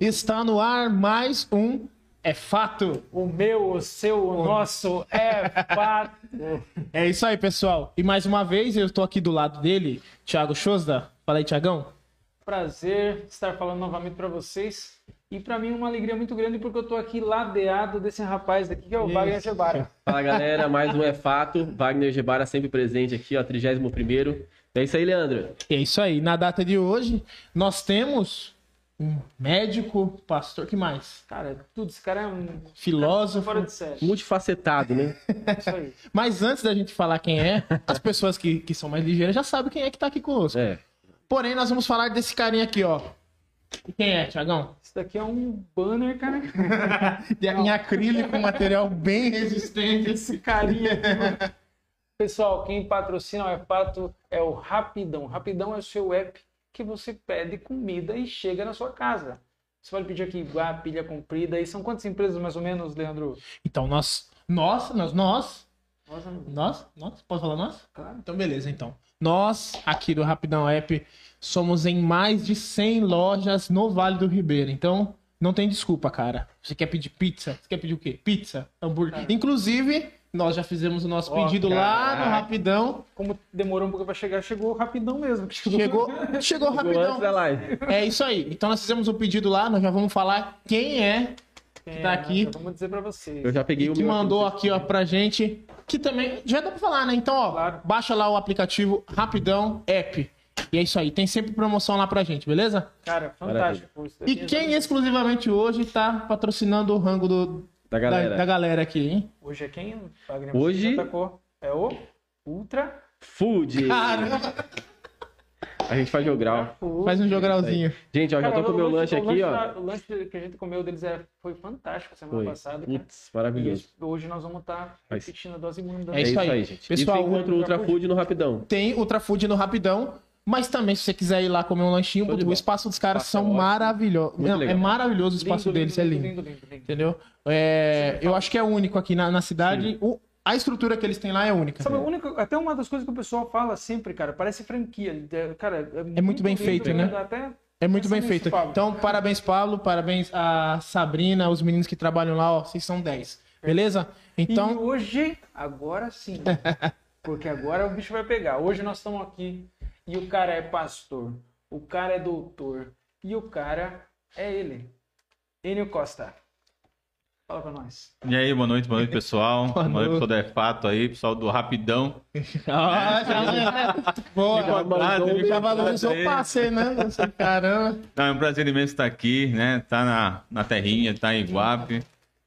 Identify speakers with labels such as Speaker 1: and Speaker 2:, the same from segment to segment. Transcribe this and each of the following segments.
Speaker 1: Está no ar mais um É Fato.
Speaker 2: O meu, o seu, o nosso é fato.
Speaker 1: É isso aí, pessoal. E mais uma vez eu estou aqui do lado dele, Thiago Chosda. Fala aí, Thiagão.
Speaker 2: Prazer estar falando novamente para vocês. E para mim uma alegria muito grande porque eu tô aqui ladeado desse rapaz daqui que é o
Speaker 1: Isso.
Speaker 2: Wagner Gebara.
Speaker 3: Fala galera, mais um é fato. Wagner Gebara sempre presente aqui, ó, 31 primeiro. É isso aí, Leandro.
Speaker 1: É isso aí. Na data de hoje, nós temos um médico, pastor, que mais?
Speaker 2: Cara, tudo, esse cara é um
Speaker 1: Filósofo.
Speaker 2: fora de série.
Speaker 3: Multifacetado, né?
Speaker 2: É isso aí.
Speaker 1: Mas antes da gente falar quem é, as pessoas que, que são mais ligeiras já sabem quem é que tá aqui conosco.
Speaker 3: É.
Speaker 1: Porém, nós vamos falar desse carinha aqui, ó. E quem é, Thiagão?
Speaker 2: Isso daqui é um banner, cara.
Speaker 1: De- Em acrílico, um material bem resistente.
Speaker 2: Esse carinha aqui. Pessoal, quem patrocina o Fato é o Rapidão. Rapidão é o seu app que você pede comida e chega na sua casa. Você pode pedir aqui igual, pilha comprida. E são quantas empresas mais ou menos, Leandro?
Speaker 1: Então, nós, nós, nós, nós,
Speaker 2: Nossa,
Speaker 1: nós, nós, pode falar nós?
Speaker 2: claro.
Speaker 1: Então, beleza, então. Nós, aqui do Rapidão App, somos em mais de 100 lojas no Vale do Ribeira. Então, não tem desculpa, cara. Você quer pedir pizza? Você quer pedir o quê? Pizza, hambúrguer. Inclusive, nós já fizemos o nosso
Speaker 2: Ó,
Speaker 1: pedido lá no. Rapidão.
Speaker 2: Como demorou um pouco pra chegar, chegou rapidão mesmo.
Speaker 1: Chegou, chegou
Speaker 3: Chegou
Speaker 1: rapidão.
Speaker 3: antes da live.
Speaker 1: É isso aí. Então, nós fizemos o pedido lá. Nós já vamos falar quem é
Speaker 2: Quem
Speaker 1: tá
Speaker 2: é,
Speaker 1: aqui.
Speaker 2: já Vamos dizer pra vocês.
Speaker 3: Eu já peguei o
Speaker 1: que
Speaker 3: meu
Speaker 1: mandou
Speaker 3: aqui.
Speaker 1: ó, pra gente. Que também já dá pra falar, né? Então, ó,
Speaker 2: Claro.
Speaker 1: baixa lá o aplicativo Rapidão App. E é isso aí. Tem sempre promoção lá pra gente, beleza?
Speaker 2: Cara, fantástico. Isso
Speaker 1: E quem exclusivamente hoje tá patrocinando o rango do,
Speaker 3: Da
Speaker 1: da,
Speaker 3: galera.
Speaker 1: da galera aqui, hein?
Speaker 2: Hoje é quem? Wagner,
Speaker 3: Hoje-
Speaker 2: já atacou. É o Ultra
Speaker 3: Food.
Speaker 1: Caramba!
Speaker 3: A gente faz jogral.
Speaker 1: Faz um jogralzinho.
Speaker 3: Gente, ó, já
Speaker 2: Cara,
Speaker 3: tô com o meu lanche aqui,
Speaker 2: o
Speaker 3: ó.
Speaker 2: lanche- O lanche que a gente comeu deles é, foi fantástico semana
Speaker 3: Foi.
Speaker 2: passada. cara.
Speaker 3: Putz, maravilhoso.
Speaker 2: E hoje nós vamos estar
Speaker 3: Mas-
Speaker 2: repetindo a dose imunda.
Speaker 1: É isso aí.
Speaker 3: gente.
Speaker 1: Pessoal,
Speaker 3: e você encontra o
Speaker 2: o
Speaker 3: Ultra
Speaker 2: Ultra
Speaker 3: Food no Rapidão.
Speaker 1: Tem Ultra Food no Rapidão. Mas também, se você quiser ir lá comer um lanchinho,
Speaker 3: Show
Speaker 1: o espaço dos caras são
Speaker 3: é ótimo.
Speaker 1: maravilhosos.
Speaker 3: Muito
Speaker 1: É maravilhoso o espaço
Speaker 2: Lindo,
Speaker 1: deles, é lindo.
Speaker 2: lindo, lindo, lindo.
Speaker 1: Entendeu? É, eu acho que é único aqui na, na cidade. O- a estrutura que eles têm lá é única.
Speaker 2: Sabe, única, até uma das coisas que o pessoal fala sempre, cara, parece franquia. É, Cara, é,
Speaker 1: muito bem
Speaker 2: lindo,
Speaker 1: feito, né?
Speaker 2: Até
Speaker 1: É muito bem feito.
Speaker 2: Pablo.
Speaker 1: Então, parabéns, Pablo. Parabéns a Sabrina, os meninos que trabalham lá, ó. Vocês são 10. Beleza?
Speaker 2: E
Speaker 1: Então,
Speaker 2: hoje, agora sim. Porque agora o bicho vai pegar. Hoje nós estamos aqui e o cara é pastor, o cara é doutor e o cara é ele. Enio Costa. Fala pra nós.
Speaker 4: E aí, boa noite, boa noite, pessoal. Boa, noite, pessoal do É Fato aí, pessoal do Rapidão.
Speaker 1: ó, já, boa.
Speaker 3: Já
Speaker 1: Já,
Speaker 3: um
Speaker 1: já valorizou o passe, né? Caramba.
Speaker 4: Não, é um prazer imenso estar aqui, né? Tá na, na terrinha, tá em Iguape,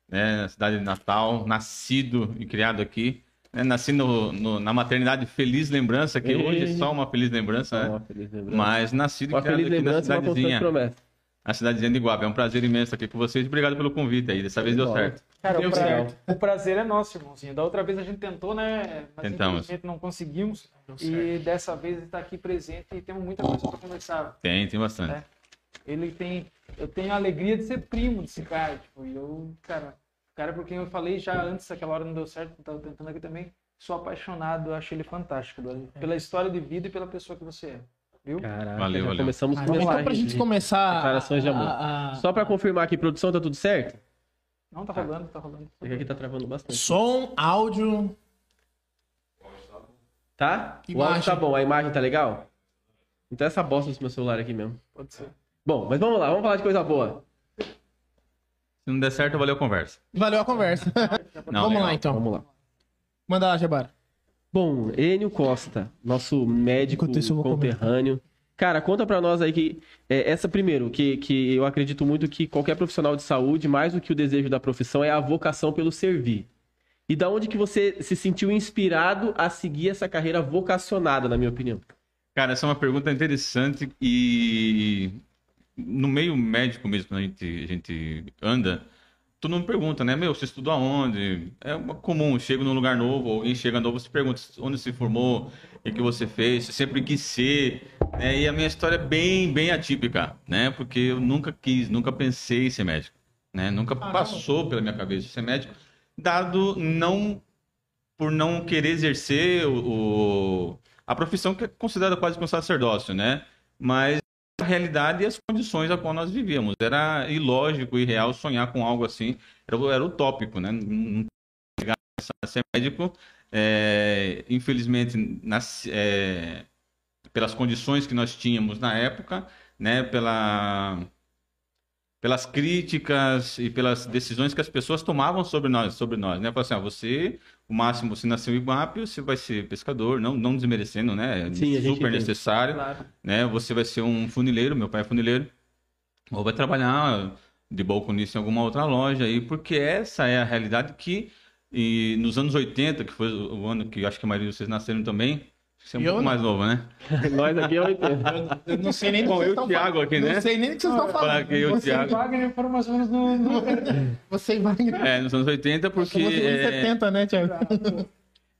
Speaker 4: né? Na cidade de Natal, nascido e criado aqui. Né? Nasci no, no- na maternidade Feliz Lembrança, que
Speaker 3: Ei.
Speaker 4: hoje é só uma feliz lembrança,
Speaker 3: Uma
Speaker 4: né?
Speaker 3: feliz lembrança.
Speaker 4: Mas nascido e
Speaker 3: Uma feliz
Speaker 4: aqui na
Speaker 3: lembrança uma constante
Speaker 4: cidadezinha,
Speaker 3: promessa.
Speaker 4: na cidadezinha de Iguape. É um prazer imenso estar aqui com vocês. Obrigado pelo convite aí. Dessa vez deu certo.
Speaker 2: Cara,
Speaker 1: Deu
Speaker 2: o, pra-
Speaker 1: certo.
Speaker 2: o prazer é nosso, irmãozinho. Da outra vez a gente tentou, né? Mas
Speaker 4: Tentamos.
Speaker 2: infelizmente não conseguimos. E dessa vez ele está aqui presente e temos muita coisa para conversar.
Speaker 4: Tem, tem bastante.
Speaker 2: É. Ele tem. Eu tenho a alegria de ser primo desse cara. Tipo, eu, cara, cara por quem eu falei já antes, aquela hora não deu certo, eu tava tentando aqui também. Sou apaixonado, eu acho ele fantástico, Eduardo. Pela história de vida e pela pessoa que você é. Viu?
Speaker 3: Caraca,
Speaker 4: Valeu, valeu.
Speaker 3: começamos
Speaker 1: Ah,
Speaker 3: com
Speaker 1: então, pra gente
Speaker 3: de-
Speaker 1: começar.
Speaker 3: declarações de amor.
Speaker 1: a- a-
Speaker 3: Só pra confirmar aqui, produção, tá tudo certo?
Speaker 2: Não, tá rolando, tá rolando.
Speaker 3: É que aqui tá travando bastante.
Speaker 1: Som, áudio.
Speaker 3: Tá? O
Speaker 1: Imagem.
Speaker 3: áudio tá bom, a imagem tá legal? Então essa bosta desse meu celular aqui mesmo.
Speaker 2: Pode ser.
Speaker 3: Bom, mas vamos lá, vamos falar de coisa boa.
Speaker 4: Se não der certo, valeu a conversa.
Speaker 1: Valeu a conversa.
Speaker 4: Não,
Speaker 1: Vamos
Speaker 4: legal.
Speaker 1: lá, então.
Speaker 3: Vamos lá.
Speaker 1: Manda lá, Jabara.
Speaker 3: Bom, Enio Costa, nosso médico
Speaker 1: isso, comer.
Speaker 3: conterrâneo. Cara, conta pra nós aí que é, essa primeiro, que, que eu acredito muito que qualquer profissional de saúde, mais do que o desejo da profissão, é a vocação pelo servir. E da onde que você se sentiu inspirado a seguir essa carreira vocacionada, na minha opinião?
Speaker 4: Cara, essa é uma pergunta interessante e no meio médico mesmo, quando a gente, a gente anda, todo mundo pergunta, né? Meu, você estudou aonde? É comum, chega num lugar novo, alguém chega novo, você pergunta onde se formou, o que, você fez, você sempre quis ser, né? E a minha história é bem, bem atípica, né? Porque eu nunca quis, nunca pensei em ser médico, né? Nunca passou pela minha cabeça ser médico, dado não por não querer exercer o, o- a profissão que é considerada quase que um sacerdócio, né? Mas a realidade e as condições a qual nós vivíamos. Era ilógico e irreal sonhar com algo assim. Era, era utópico, né? Não a ser médico. É, infelizmente, nas, é, pelas condições que nós tínhamos na época, né? Pela pelas críticas e pelas decisões que as pessoas tomavam sobre nós, sobre nós, né? Falaram assim, ah, você, o máximo, você nasceu em Iguape, você vai ser pescador, não, não desmerecendo, né?
Speaker 3: Sim, a gente
Speaker 4: Super necessário,
Speaker 2: Claro.
Speaker 4: né? Você vai ser um funileiro, meu pai é funileiro, ou vai trabalhar de balconista em alguma outra loja aí, porque essa é a realidade que e nos anos 80, que foi o ano que eu acho que a maioria de vocês nasceram também, você é um
Speaker 1: Eu
Speaker 4: pouco
Speaker 1: não.
Speaker 4: mais novo, né?
Speaker 3: Nós aqui é 80.
Speaker 1: Eu não sei nem do que
Speaker 4: Bom,
Speaker 1: vocês
Speaker 4: eu e o Thiago
Speaker 1: falando.
Speaker 4: aqui, né?
Speaker 1: Não sei nem do que vocês estão falando.
Speaker 4: Fala que eu,
Speaker 1: você,
Speaker 4: Thiago.
Speaker 2: Wagner informações no. no...
Speaker 1: você vai.
Speaker 4: É, nos anos 80, porque
Speaker 1: dos anos
Speaker 4: é,
Speaker 1: 70, né, Thiago?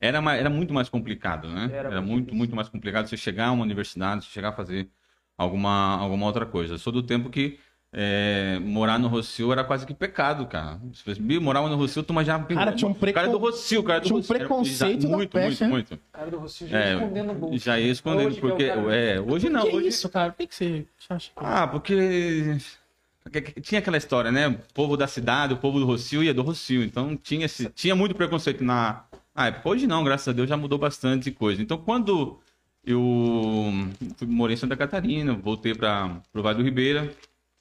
Speaker 4: era, ma- era muito mais complicado, né?
Speaker 2: Era
Speaker 4: Era,
Speaker 2: muito
Speaker 4: muito,
Speaker 2: difícil.
Speaker 4: muito mais complicado você chegar a uma universidade, você chegar a fazer alguma, alguma outra coisa. Eu sou do tempo que é, morar no Rocio era quase que pecado, cara. Se "Bi, morava no Rocio, tu já...
Speaker 1: Cara, tinha um
Speaker 4: O cara do Rocio, cara do
Speaker 1: tinha um
Speaker 4: Rocio. Era-
Speaker 1: preconceito da
Speaker 4: Muito,
Speaker 1: peste,
Speaker 4: muito,
Speaker 1: né?
Speaker 4: muito.
Speaker 2: cara do Rocio já
Speaker 4: É,
Speaker 2: escondendo o bolso.
Speaker 4: já ia escondendo,
Speaker 2: Hoje é
Speaker 4: porque...
Speaker 2: cara-
Speaker 4: É, hoje não,
Speaker 1: que
Speaker 4: hoje...
Speaker 1: isso, cara? Por que, você acha que...
Speaker 4: Ah, porque tinha aquela história, né? O povo da cidade, o povo do Rocio ia do Rocio. Então tinha, esse, tinha muito preconceito na, na época. Hoje não, graças a Deus já mudou bastante coisa. Então quando eu fui, morei em Santa Catarina, voltei para o Vale do Ribeira,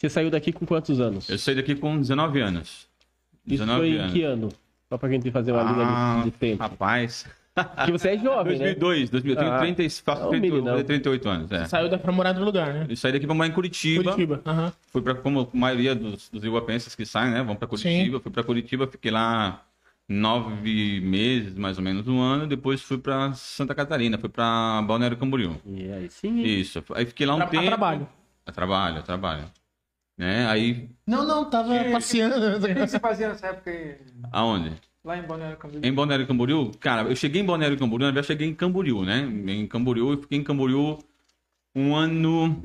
Speaker 3: Você saiu daqui com quantos anos?
Speaker 4: eu saí daqui com 19 anos.
Speaker 3: Isso
Speaker 4: 19
Speaker 3: foi em
Speaker 4: anos.
Speaker 3: que ano? Só pra gente fazer uma linha
Speaker 4: Ah,
Speaker 3: de, de tempo.
Speaker 4: rapaz.
Speaker 3: Porque você é jovem, né?
Speaker 4: 2002, 2000, eu tenho
Speaker 3: Ah,
Speaker 4: 30, faço
Speaker 3: é um
Speaker 4: 30,
Speaker 3: meninão.
Speaker 4: 38 anos. É.
Speaker 1: Saiu da pra morar no lugar, né?
Speaker 4: Eu saí daqui para morar em Curitiba.
Speaker 1: Curitiba. Aham.
Speaker 4: Fui para como a maioria dos, dos iguapenses que saem, né? Vão para Curitiba. Fui para Curitiba, fiquei lá nove meses, mais ou menos, um ano. Depois fui para Santa Catarina, fui para Balneário Camboriú.
Speaker 3: E aí sim.
Speaker 4: Isso. Aí fiquei lá um
Speaker 1: Tra- a
Speaker 4: tempo.
Speaker 1: trabalho.
Speaker 4: A trabalho, a trabalho. Né? Aí,
Speaker 1: Não, não, tava
Speaker 2: Que-
Speaker 1: passeando.
Speaker 2: O que você fazia nessa época aí,
Speaker 4: aonde?
Speaker 2: lá em Balneário Camboriú?
Speaker 4: Em Balneário Camboriú, cara, eu cheguei em Balneário Camboriú, na verdade eu cheguei em Camboriú, né? Em Camboriú, eu fiquei em Camboriú um ano,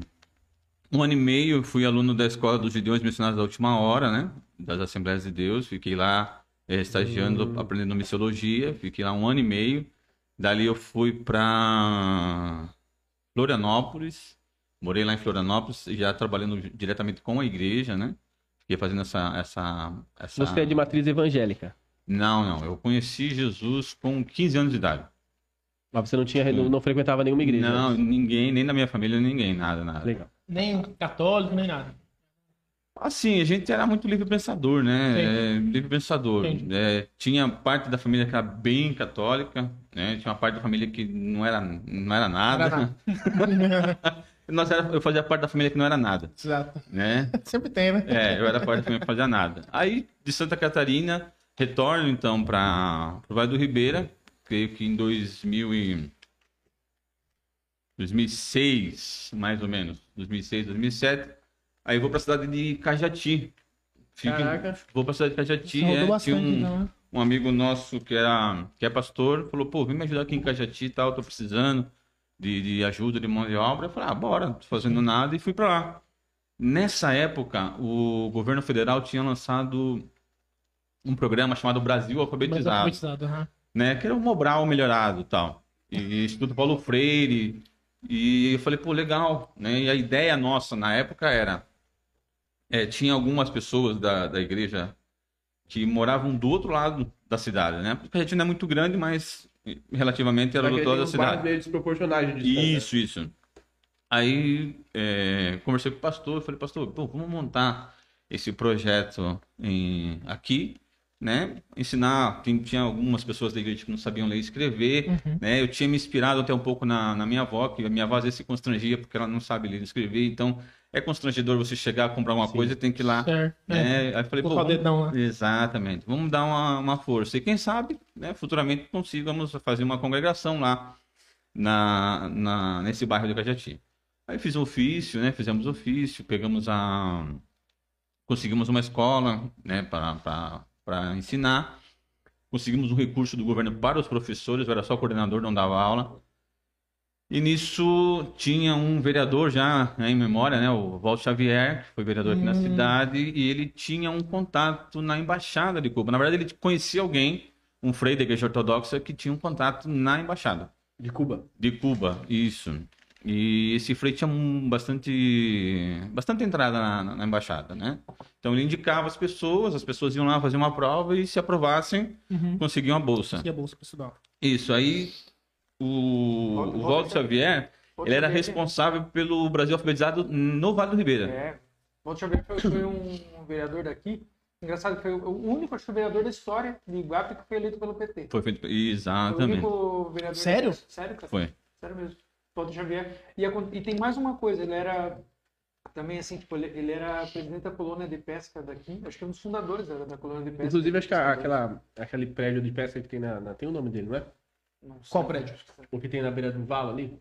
Speaker 4: um ano e meio, fui aluno da Escola dos Gideões Missionários da Última Hora, né? Das Assembleias de Deus, fiquei lá eh, estagiando, aprendendo missiologia, fiquei lá um ano e meio. Dali eu fui para Florianópolis, morei lá em Florianópolis, já trabalhando diretamente com a igreja, né? Fiquei fazendo essa... essa, essa...
Speaker 3: Você é de matriz evangélica.
Speaker 4: Não, não. Eu conheci Jesus com 15 anos de idade.
Speaker 3: Mas você não tinha, não, não frequentava nenhuma igreja.
Speaker 4: Não,
Speaker 3: antes.
Speaker 4: ninguém, nem na minha família, ninguém, nada, nada.
Speaker 3: Legal.
Speaker 1: Nem católico, nem nada.
Speaker 4: Assim, a gente era muito livre pensador, né? É, livre pensador. É, tinha parte da família que era bem católica, né? Tinha uma parte da família que não era, não era nada.
Speaker 1: Era
Speaker 4: Nós era, eu fazia parte da família que não era nada,
Speaker 1: Exato.
Speaker 4: né?
Speaker 1: Sempre tem, né?
Speaker 4: É, eu era parte da família que não fazia nada. Aí, de Santa Catarina, retorno então para o Vale do Ribeira, creio que em 2000 e... 2006, mais ou menos, 2006, 2007. Aí vou para a cidade de Cajati.
Speaker 3: Caraca.
Speaker 4: Vou para a cidade de Cajati. É, tinha
Speaker 1: bastante,
Speaker 4: um,
Speaker 1: então, né?
Speaker 4: um amigo nosso que, era, que é pastor, falou, pô, vem me ajudar aqui em Cajati e tal, tô precisando de, de ajuda, de mão de obra. Eu falei, ah, bora, tô fazendo nada, e fui para lá. Nessa época, o governo federal tinha lançado um programa chamado Brasil Alfabetizado,
Speaker 1: alfabetizado, aham.
Speaker 4: né? Que era um Mobral melhorado tal. E Instituto Paulo Freire. E eu falei, pô, legal, né? E a ideia nossa na época era... é, tinha algumas pessoas da, da igreja que moravam do outro lado da cidade, né? Porque a gente não é muito grande, mas relativamente era do outro lado da cidade.
Speaker 3: meio desproporcionais de.
Speaker 4: Isso, isso. Aí é, conversei com o pastor, falei, pastor, pô, vamos montar esse projeto em- aqui, né? Ensinar, tem- tinha algumas pessoas da igreja que não sabiam ler e escrever,
Speaker 1: Uhum.
Speaker 4: né? Eu tinha me inspirado até um pouco na, na minha avó, que a minha avó às vezes se constrangia porque ela não sabe ler e escrever, então é constrangedor você chegar a comprar uma
Speaker 3: Sim.
Speaker 4: coisa e tem que ir lá,
Speaker 1: Certo. É.
Speaker 4: Aí eu falei, pô,
Speaker 1: Colocar o
Speaker 4: vamos-
Speaker 1: lá.
Speaker 4: Exatamente. Vamos dar uma, uma força. E quem sabe, né, futuramente consigamos fazer uma congregação lá na, na, nesse bairro de Cajati. Aí fiz o ofício, né? Fizemos ofício, pegamos a. Conseguimos uma escola, né, para ensinar. Conseguimos um recurso do governo para os professores, eu era só coordenador, não dava aula. E nisso tinha um vereador já né, em memória, né, o Walter Xavier, que foi vereador aqui na
Speaker 1: Hum.
Speaker 4: cidade, e ele tinha um contato na embaixada de Cuba. Na verdade, ele conhecia alguém, um frei da igreja ortodoxa, que tinha um contato na embaixada
Speaker 3: De Cuba.
Speaker 4: de Cuba, isso. E esse Frei tinha um- bastante, bastante entrada na, na- na embaixada, né? Então ele indicava as pessoas, as pessoas iam lá fazer uma prova e se aprovassem,
Speaker 1: Uhum.
Speaker 4: conseguiam a bolsa.
Speaker 1: E a bolsa pra estudar.
Speaker 4: Isso, aí o, o Xavier, ele era
Speaker 2: Xavier.
Speaker 4: responsável pelo Brasil alfabetizado no Vale do Ribeira.
Speaker 2: É. Walter Xavier foi, foi um vereador daqui. Engraçado, foi o único acho que, vereador da história de Iguape que foi eleito pelo PT.
Speaker 4: Foi feito.
Speaker 2: Foi o
Speaker 4: Exatamente.
Speaker 2: único vereador.
Speaker 1: Sério?
Speaker 2: Sério, cara.
Speaker 4: Foi.
Speaker 2: Sério mesmo. Walter Xavier. E, acon- e tem mais uma coisa, ele era também assim, tipo, ele, ele era presidente da colônia de pesca daqui, acho que é um dos fundadores da, da colônia de pesca.
Speaker 3: Inclusive, acho que a- aquela, aquele prédio de pesca que tem na, na- Tem o nome dele, não é?
Speaker 2: Não sei.
Speaker 1: Qual prédio?
Speaker 3: O que tem na beira do valo ali.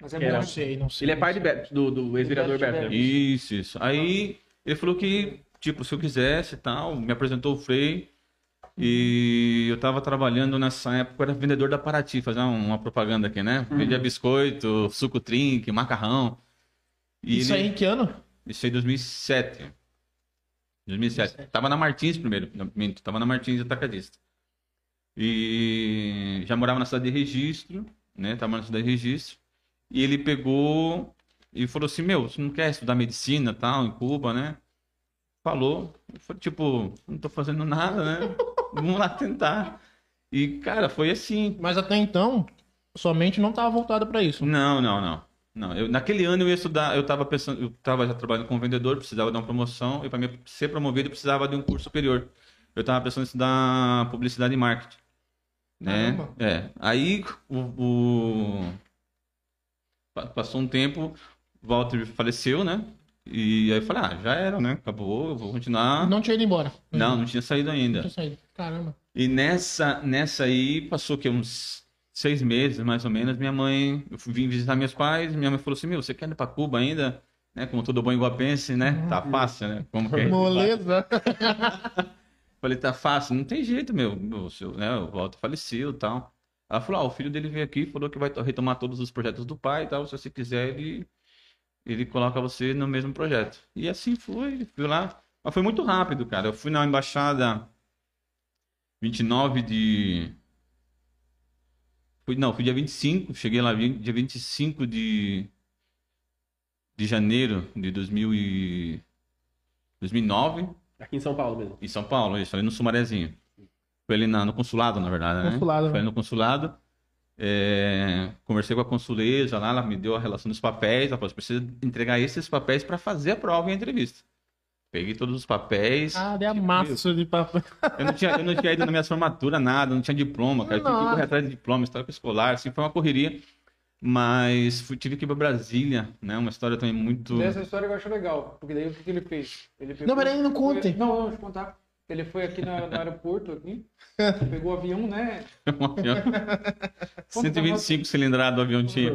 Speaker 2: Mas é
Speaker 3: era-
Speaker 1: Não sei, não sei.
Speaker 3: Ele é pai Beto, do, do ex-vereador
Speaker 2: Beto?
Speaker 4: Isso, isso. Aí ele falou que, tipo, se eu quisesse e tal, me apresentou o Frei. E eu tava trabalhando nessa época, eu era vendedor da Paraty, fazer uma, propaganda aqui, né? Vendia biscoito, suco drink, macarrão. E
Speaker 1: Isso
Speaker 4: ele-
Speaker 1: aí em que ano?
Speaker 4: Isso aí em 2007. 2007. Tava na Martins primeiro. minto, Tava na Martins Atacadista. E já morava na cidade de Registro, né? Tava na cidade de Registro. E ele pegou e falou assim: Meu, você não quer estudar medicina tal, em Cuba, né? Falou. Falei, tipo, não tô fazendo nada, né? Vamos lá tentar. E, cara, foi assim.
Speaker 1: Mas até então, sua mente não tava voltada pra isso.
Speaker 4: Não, não, não. Não, eu, naquele ano eu ia estudar, eu tava pensando, eu tava já trabalhando como vendedor, precisava de uma promoção, e para ser promovido eu precisava de um curso superior. Eu tava pensando em estudar publicidade e marketing. Né?
Speaker 1: Caramba.
Speaker 4: É. Aí o, o- pa- passou um tempo, o Walter faleceu, né? E aí eu falei, ah, já era, né? Acabou, eu vou continuar.
Speaker 1: Não tinha ido embora.
Speaker 4: Não, não tinha saído
Speaker 1: Não
Speaker 4: ainda.
Speaker 1: tinha saído. Caramba.
Speaker 4: E nessa, nessa aí, passou que uns seis meses, mais ou menos, minha mãe, eu fui, vim visitar meus pais, minha mãe falou assim, meu, você quer ir pra Cuba ainda? Né, como todo bom iguapense, né? Tá fácil, né? Como que é?
Speaker 1: Moleza.
Speaker 4: Falei, tá fácil, não tem jeito, meu. meu seu, né, o Walter faleceu e tal. Ela falou, ah, o filho dele veio aqui, falou que vai to- retomar todos os projetos do pai e tal, se você quiser, ele, ele coloca você no mesmo projeto. E assim foi, fui lá. Mas foi muito rápido, cara. Eu fui na embaixada 29 de... Fui, não, fui dia 25, cheguei lá dia 25 de, de janeiro de 2000 e... 2009.
Speaker 3: Aqui em São Paulo mesmo.
Speaker 4: Em São Paulo, isso, ali no Sumarezinho. Foi ali na- no consulado, na verdade, né?
Speaker 1: Consulado,
Speaker 4: Foi ali no consulado. É, conversei com a consuleza lá, ela me deu a relação dos papéis. Ela falou: você precisa entregar esses papéis para fazer a prova e a entrevista. Peguei todos os papéis.
Speaker 1: Ah, de amasso de papo.
Speaker 4: Eu não tinha, eu não tinha ido na minha formatura, nada, não tinha diploma, cara. Eu tive que correr atrás de diploma, história escolar, assim, foi uma correria. Mas fui- tive que ir pra Brasília, né? Uma história também muito.
Speaker 2: Dessa história eu acho legal, porque daí o que, que ele fez? Ele pegou-
Speaker 1: Não, peraí, não conte.
Speaker 2: Foi- Não, não, deixa eu contar. Ele foi aqui na- no aeroporto, aqui, pegou o avião, né?
Speaker 4: um avião. 125 cilindrado o avião tinha.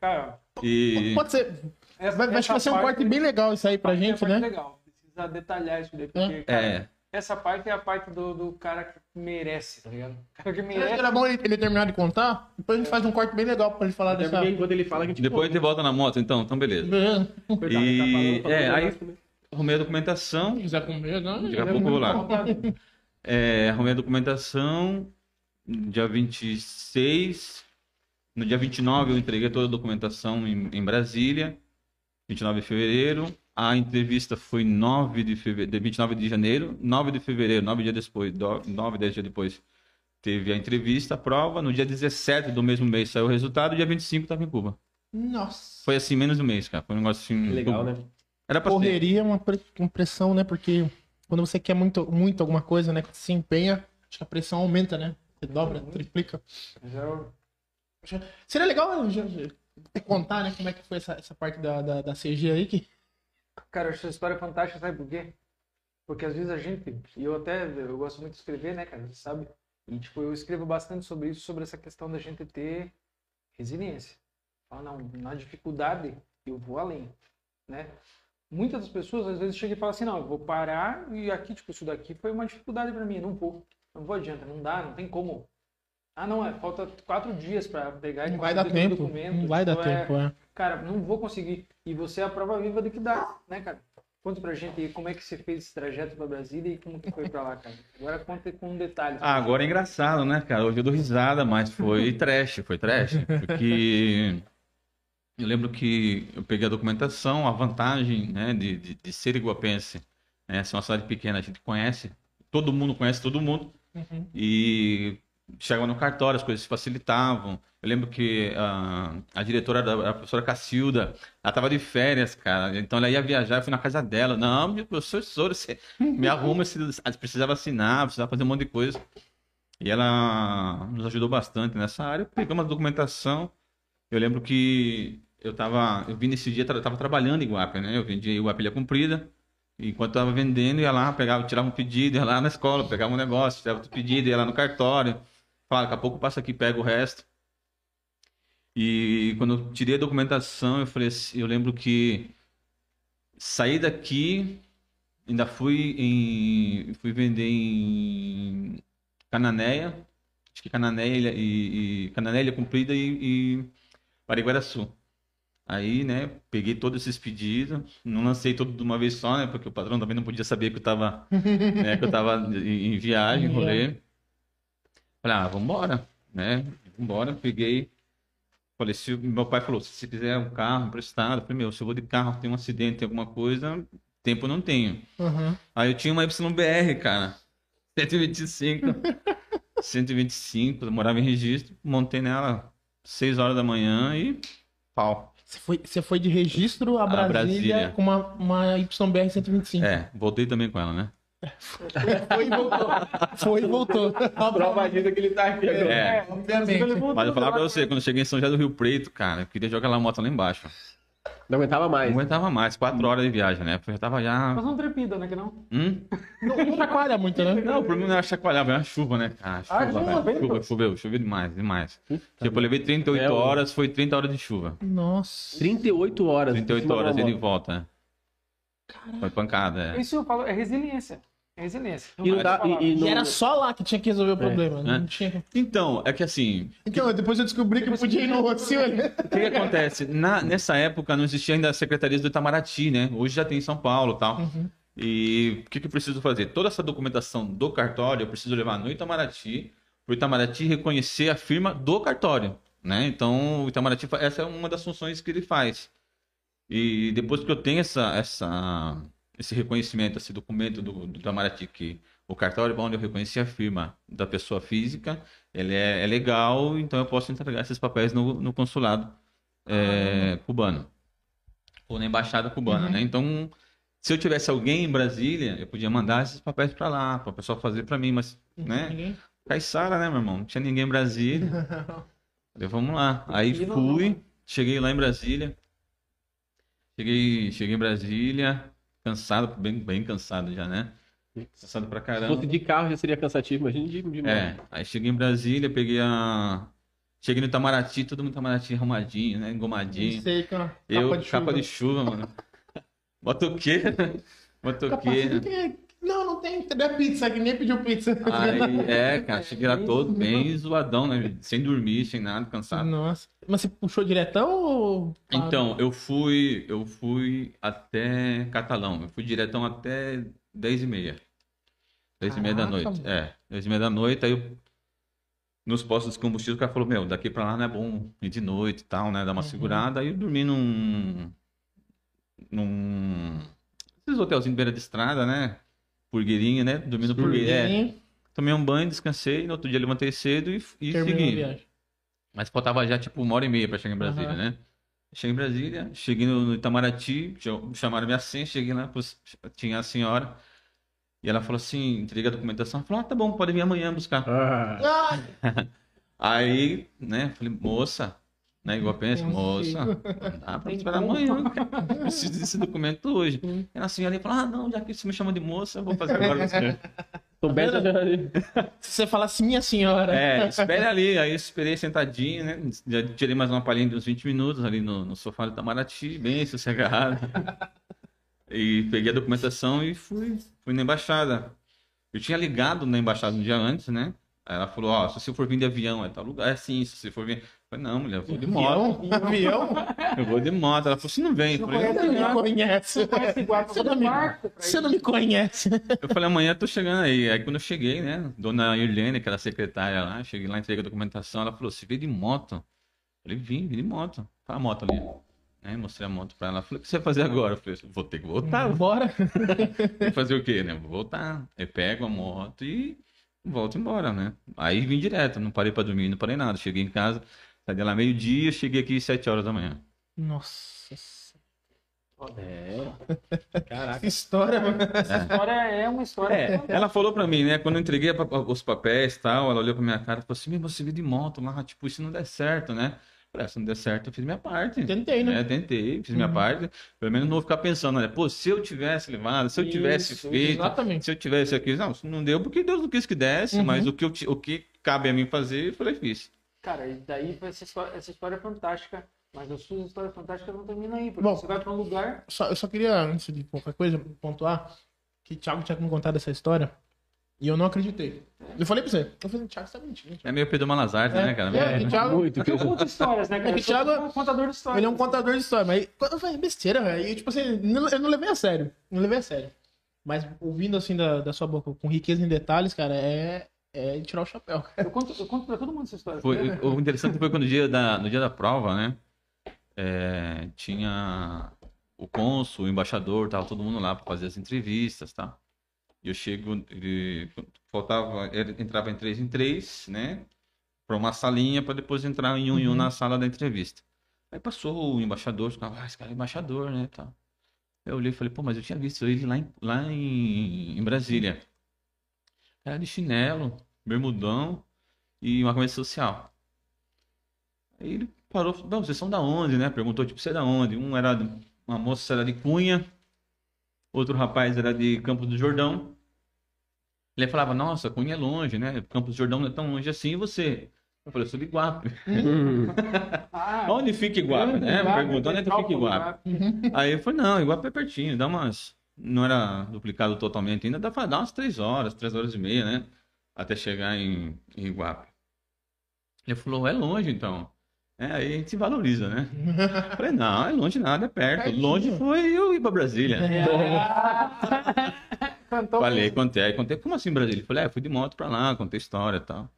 Speaker 2: Cara,
Speaker 4: E.
Speaker 1: Pode ser.
Speaker 2: essa,
Speaker 1: Vai, vai
Speaker 2: essa
Speaker 1: ser um
Speaker 2: parte-
Speaker 1: corte bem legal isso aí pra
Speaker 2: essa
Speaker 1: gente,
Speaker 2: é
Speaker 1: né?
Speaker 2: legal. Precisa detalhar isso daí, porque, cara,
Speaker 4: É.
Speaker 2: essa parte é a parte do, do cara que merece, tá ligado? O cara que
Speaker 1: Acho que
Speaker 2: merece.
Speaker 1: Era bom ele, ele terminar de contar, depois a gente faz um corte bem legal pra ele falar
Speaker 3: Até
Speaker 1: dessa.
Speaker 3: enquanto ele fala que a gente
Speaker 4: Depois a gente volta na moto, então, então beleza.
Speaker 1: Beleza.
Speaker 4: E-
Speaker 3: tá falando, falando
Speaker 4: é, aí-
Speaker 3: né?
Speaker 4: Arrumei a documentação.
Speaker 1: Se quiser comer, não.
Speaker 4: Daqui a pouco eu vou lá. É, arrumei a documentação. Dia 26. No dia 29 eu entreguei toda a documentação em, em Brasília. 29 de fevereiro. A entrevista foi 9 de fevereiro, 29 de janeiro. 9 de fevereiro, 9 dias depois, do- 9, 10 dias depois, teve a entrevista, a prova. No dia 17 do mesmo mês saiu o resultado. Dia 25 estava em Cuba.
Speaker 1: Nossa.
Speaker 4: Foi assim, menos de um mês, cara. Foi um negócio assim.
Speaker 3: Legal, né?
Speaker 4: Era pra.
Speaker 1: Correria é uma pre- uma pressão, né? Porque quando você quer muito, muito alguma coisa, né? Que se empenha, acho que a pressão aumenta, né? Você dobra, triplica.
Speaker 2: Mas eu-
Speaker 1: Seria legal já- já contar, né? Como é que foi essa, essa parte da, da, da CG aí que.
Speaker 2: Cara, eu acho essa história fantástica, sabe por quê? Porque às vezes a gente, e eu até, eu gosto muito de escrever, né, cara, você sabe? E, tipo, eu escrevo bastante sobre isso, sobre essa questão da gente ter resiliência. Fala, não, na dificuldade, eu vou além, né? Muitas das pessoas, às vezes, chegam e falam assim, não, eu vou parar e aqui, tipo, isso daqui foi uma dificuldade pra mim, não vou. Não vou adianta, não dá, não tem como. Ah, não, é, falta quatro dias pra pegar e
Speaker 1: Não vai dar tempo.
Speaker 2: documento.
Speaker 1: Não vai dar
Speaker 2: Tipo, é-
Speaker 1: tempo, é.
Speaker 2: cara, não vou conseguir. E você é a prova viva de que dá, né, cara? Conta pra gente aí como é que você fez esse trajeto pra Brasília e como que foi pra lá, cara. Agora conta com detalhes.
Speaker 4: Ah, agora é engraçado, né, cara? Hoje eu dou risada, mas foi trash, foi trash. Porque eu lembro que eu peguei a documentação, a vantagem né, de, de, de ser iguapense. Né, ser uma cidade pequena, a gente conhece, todo mundo conhece todo mundo.
Speaker 1: Uhum.
Speaker 4: E chegava no cartório, as coisas se facilitavam. Eu lembro que a, a diretora, da, a professora Cacilda, ela tava de férias, cara. Então ela ia viajar, eu fui na casa dela. Não, meu professor, você me arruma, se precisava assinar, precisava fazer um monte de coisa. E ela nos ajudou bastante nessa área. Pegamos a documentação. Eu lembro que eu tava, eu vim nesse dia, eu tava trabalhando em Guapa, né? Eu vendia Iguapilha comprida. Enquanto eu tava vendendo, ia lá, pegava, tirava um pedido, ia lá na escola, pegava um negócio, tirava outro pedido, ia lá no cartório. Falava, daqui a pouco passa aqui, pega o resto. E quando eu tirei a documentação, eu falei assim, eu lembro que saí daqui, ainda fui em, fui vender em Cananéia, acho que Cananéia e, e Cananéia Comprida e, e Pariguaraçu. Aí, né, peguei todos esses pedidos, não lancei tudo de uma vez só, né, porque o patrão também não podia saber que eu tava, né, que eu tava em em viagem, rolê. Falei, ah, vambora, né, vambora, peguei, falei, se meu pai falou, se você quiser um carro emprestado, falei, meu, se eu vou de carro, tem um acidente, tem alguma coisa, tempo eu não tenho.
Speaker 1: Uhum.
Speaker 4: Aí eu tinha uma YBR, cara, 125, 125, eu morava em registro, montei nela 6 horas da manhã e pau.
Speaker 1: Você foi, você foi de registro a
Speaker 4: A
Speaker 1: Brasília,
Speaker 4: Brasília.
Speaker 1: com uma, uma YBR 125.
Speaker 4: É, voltei também com ela, né?
Speaker 1: Foi e voltou. Foi e voltou.
Speaker 3: Prova disso que ele tá aqui agora.
Speaker 4: É.
Speaker 1: Obviamente.
Speaker 4: Mas eu falava pra você, quando eu cheguei em São José do Rio Preto, cara, eu queria jogar aquela moto lá embaixo.
Speaker 3: Não aguentava mais.
Speaker 4: Não aguentava mais, quatro horas de viagem, né? Eu já tava já.
Speaker 2: Mas não trepida, né? Que não?
Speaker 4: Hum?
Speaker 1: Não, não chacoalha muito, né?
Speaker 4: Não, o problema não é chacoalhar, é a chuva, né? Ah, chuva,
Speaker 2: Ah, chuva,
Speaker 4: velho. chuva, choveu, choveu demais, demais. Tipo, eu levei 38
Speaker 3: É,
Speaker 4: horas, foi 30 horas de chuva.
Speaker 1: Nossa.
Speaker 3: 38 horas. em
Speaker 4: 38
Speaker 3: cima de uma
Speaker 4: horas ele
Speaker 3: moto.
Speaker 4: volta, né? Foi pancada, é.
Speaker 2: Isso eu falo, é resiliência. É resiliência.
Speaker 3: E não dá- e- e
Speaker 1: E
Speaker 3: não-
Speaker 1: era só lá que tinha que resolver o problema. Não
Speaker 4: É.
Speaker 1: tinha...
Speaker 4: Então, é que assim,
Speaker 1: Então, depois eu descobri que eu podia ir no Rocio ali.
Speaker 4: O que, que acontece? Na, nessa época não existia ainda a Secretaria do Itamaraty, né? Hoje já tem em São Paulo e tal. E o que, que eu preciso fazer? Toda essa documentação do cartório eu preciso levar no Itamaraty, para o Itamaraty reconhecer a firma do cartório, né? Então, o Itamaraty, essa é uma das funções que ele faz. E depois que eu tenho essa, essa, esse reconhecimento, esse documento do, do Itamaraty, que o cartório é onde eu reconheci a firma da pessoa física, ele é, é legal, então eu posso entregar esses papéis no, no consulado é, cubano. Ou na embaixada cubana, né? Então, se eu tivesse alguém em Brasília, eu podia mandar esses papéis para lá, para o pessoal fazer para mim, mas, né?
Speaker 1: Ninguém-
Speaker 4: Caiçara, né, meu irmão? Não tinha ninguém em Brasília. Falei, vamos lá. Aí fui, cheguei lá em Brasília. Cheguei, cheguei em Brasília, cansado, bem, bem cansado já, né? Cansado pra
Speaker 3: Se
Speaker 4: caramba.
Speaker 3: fosse de carro já seria cansativo, imagina de, de
Speaker 4: É, aí cheguei em Brasília, peguei a. Cheguei no Itamaraty, todo mundo Itamaraty arrumadinho, né? Engomadinho.
Speaker 1: Sei, cara.
Speaker 4: Eu,
Speaker 1: Capa de
Speaker 4: capa
Speaker 1: chuva.
Speaker 4: de chuva, mano. Motoqueiro. Motoqueiro.
Speaker 1: Não, não tem. Cadê pizza? Que nem pediu pizza.
Speaker 4: Aí, é, cara, cheguei lá todo bem zoadão, né? Sem dormir, sem nada, cansado.
Speaker 1: Nossa. Mas você puxou diretão ou.
Speaker 4: Então, eu fui, eu fui até Catalão. Eu fui diretão até 10 e meia. 10 e meia da noite. É, 10 e meia da noite, aí eu, nos postos de combustível, o cara falou, meu, daqui pra lá não é bom ir de noite e tal, né? Dar uma
Speaker 1: Uhum.
Speaker 4: segurada. Aí eu dormi num... num... Esses hotelzinhos de beira de estrada, né? Purgueirinha, né? Dormi no purgueirinho. É, tomei um banho, descansei, no outro dia levantei cedo e, e
Speaker 1: terminou a
Speaker 4: segui.
Speaker 1: viagem.
Speaker 4: Mas faltava já tipo uma hora e meia pra chegar em Brasília,
Speaker 1: Aham.
Speaker 4: né? Cheguei em Brasília, cheguei no, no Itamaraty, ch- chamaram minha senha, cheguei lá, tinha a senhora. E ela falou assim, entreguei a documentação, falou, ah, tá bom, pode vir amanhã buscar.
Speaker 3: Ah,
Speaker 1: Ah,
Speaker 4: Aí, né, falei, moça, né, igual eu penso, moça, não dá pra esperar amanhã. Eu preciso desse documento hoje.
Speaker 1: Hum.
Speaker 4: E a senhora falou, ah, não, já que você me chama de moça, eu vou fazer agora.
Speaker 3: tô bem já-
Speaker 1: se você fala assim, minha senhora.
Speaker 4: É, espere ali. Aí eu esperei sentadinho, né? Já tirei mais uma palhinha de uns 20 minutos ali no, no sofá do Itamaraty, bem sossegado. E peguei a documentação e fui, fui na embaixada. Eu tinha ligado na embaixada um dia antes, né? Aí ela falou, ó, se você for vir de avião, é tal lugar. É sim, se você for vir... Falei, não, mulher, eu vou de moto.
Speaker 1: Avião?
Speaker 4: Eu vou de moto. Ela falou, você não vem. Eu falei,
Speaker 1: Você não me conhece.
Speaker 2: Conhece igual
Speaker 1: Você não me, você não me conhece.
Speaker 4: Eu falei, amanhã eu tô chegando aí. Aí quando eu cheguei, né? Dona Irlene, que era secretária lá, cheguei lá, entreguei a documentação. Ela falou, você veio de moto? Eu falei, vim, vim de moto. Fala a moto ali. Aí mostrei a moto pra ela. Falei, o que você vai fazer agora? Eu falei, vou ter que voltar.
Speaker 1: Bora.
Speaker 4: Vou fazer o quê, né? Vou voltar. Eu pego a moto e volto embora, né? Aí vim direto, não parei pra dormir, não parei nada. Cheguei em casa, saí de lá meio-dia, cheguei aqui às 7 horas da manhã.
Speaker 1: Nossa.
Speaker 3: É.
Speaker 1: Que
Speaker 3: Caraca.
Speaker 1: história, mano.
Speaker 2: Essa história é uma história.
Speaker 4: É, ela falou pra mim, né? Quando eu entreguei os papéis e tal, ela olhou pra minha cara e falou assim: "Meu, você veio de moto lá, tipo, isso não der certo, né? Falei, "Ah, se não der certo, eu fiz minha parte.
Speaker 1: Tentei, né?
Speaker 4: É, tentei, fiz minha parte. Pelo menos não vou ficar pensando, né? Pô, se eu tivesse levado, se eu tivesse
Speaker 2: Isso,
Speaker 4: feito,
Speaker 1: Exatamente.
Speaker 4: se eu tivesse aqui, não, não deu porque Deus não quis que desse,
Speaker 1: Uhum.
Speaker 4: mas o que, eu, o que cabe a mim fazer, eu falei, fiz.
Speaker 2: Cara, e daí essa história, essa história é fantástica. Mas as suas histórias fantásticas não terminam aí. Porque
Speaker 1: Bom.
Speaker 2: você vai pra um lugar.
Speaker 1: Só- eu só queria, antes de qualquer coisa, pontuar que o Thiago tinha me contado essa história e eu não acreditei. Eu falei pra você, eu falei, Thiago, você tá mentindo. Thiago."
Speaker 4: É meio Pedro Malazarte,
Speaker 1: É,
Speaker 4: né, cara?
Speaker 1: é, e Thiago,
Speaker 3: Muito.
Speaker 2: Porque eu conto histórias, né, cara?
Speaker 1: É que Thiago-
Speaker 2: um contador de histórias.
Speaker 1: Ele é um contador de história, mas quando eu falei, é besteira, velho. E, tipo assim, eu não levei a sério. Não levei a sério. Mas ouvindo assim da, da sua boca, com riqueza em detalhes, cara, é, é tirar o chapéu.
Speaker 2: Eu conto, eu conto pra todo mundo essa história.
Speaker 4: Foi,
Speaker 2: né?
Speaker 4: o interessante foi quando no dia da, no dia da prova, né? é, tinha o cônsul, o embaixador, tava todo mundo lá para fazer as entrevistas, tá? E eu chego, ele, faltava, ele entrava em três em três, né? Para uma salinha para depois entrar em um em um
Speaker 1: Uhum.
Speaker 4: na sala da entrevista. Aí passou o embaixador, ficava, ah, esse cara é embaixador, né? Tal. Eu olhei e falei, pô, mas eu tinha visto ele lá em, lá em, em Brasília. Era de chinelo, bermudão e uma camisa social. Aí ele parou, falou, não, vocês são da onde, né? Perguntou, tipo, você é da onde? Um era, de- uma moça era de Cunha, outro rapaz era de Campos do Jordão. Ele falava, nossa, Cunha é longe, né? Campos do Jordão não é tão longe assim, e você? Eu falei, eu sou de Iguape.
Speaker 2: Ah,
Speaker 4: Onde fica Iguape, né?
Speaker 2: Iguape,
Speaker 4: Perguntou, onde é que fica
Speaker 2: Petrópolis,
Speaker 4: Iguape? Aí eu falei, não, Iguape é pertinho, dá umas. Não era duplicado totalmente ainda, dá pra dar umas três horas, três horas e meia, né? Até chegar em, em Iguape. Ele falou, é longe então. É, aí a gente se valoriza, né? Eu falei, não, é longe nada, é perto. Longe foi eu ir pra Brasília.
Speaker 2: Cantou
Speaker 4: Falei,
Speaker 2: mesmo.
Speaker 4: contei, aí contei, como assim Brasília? Falou, é, fui de moto pra lá, contei história e tal.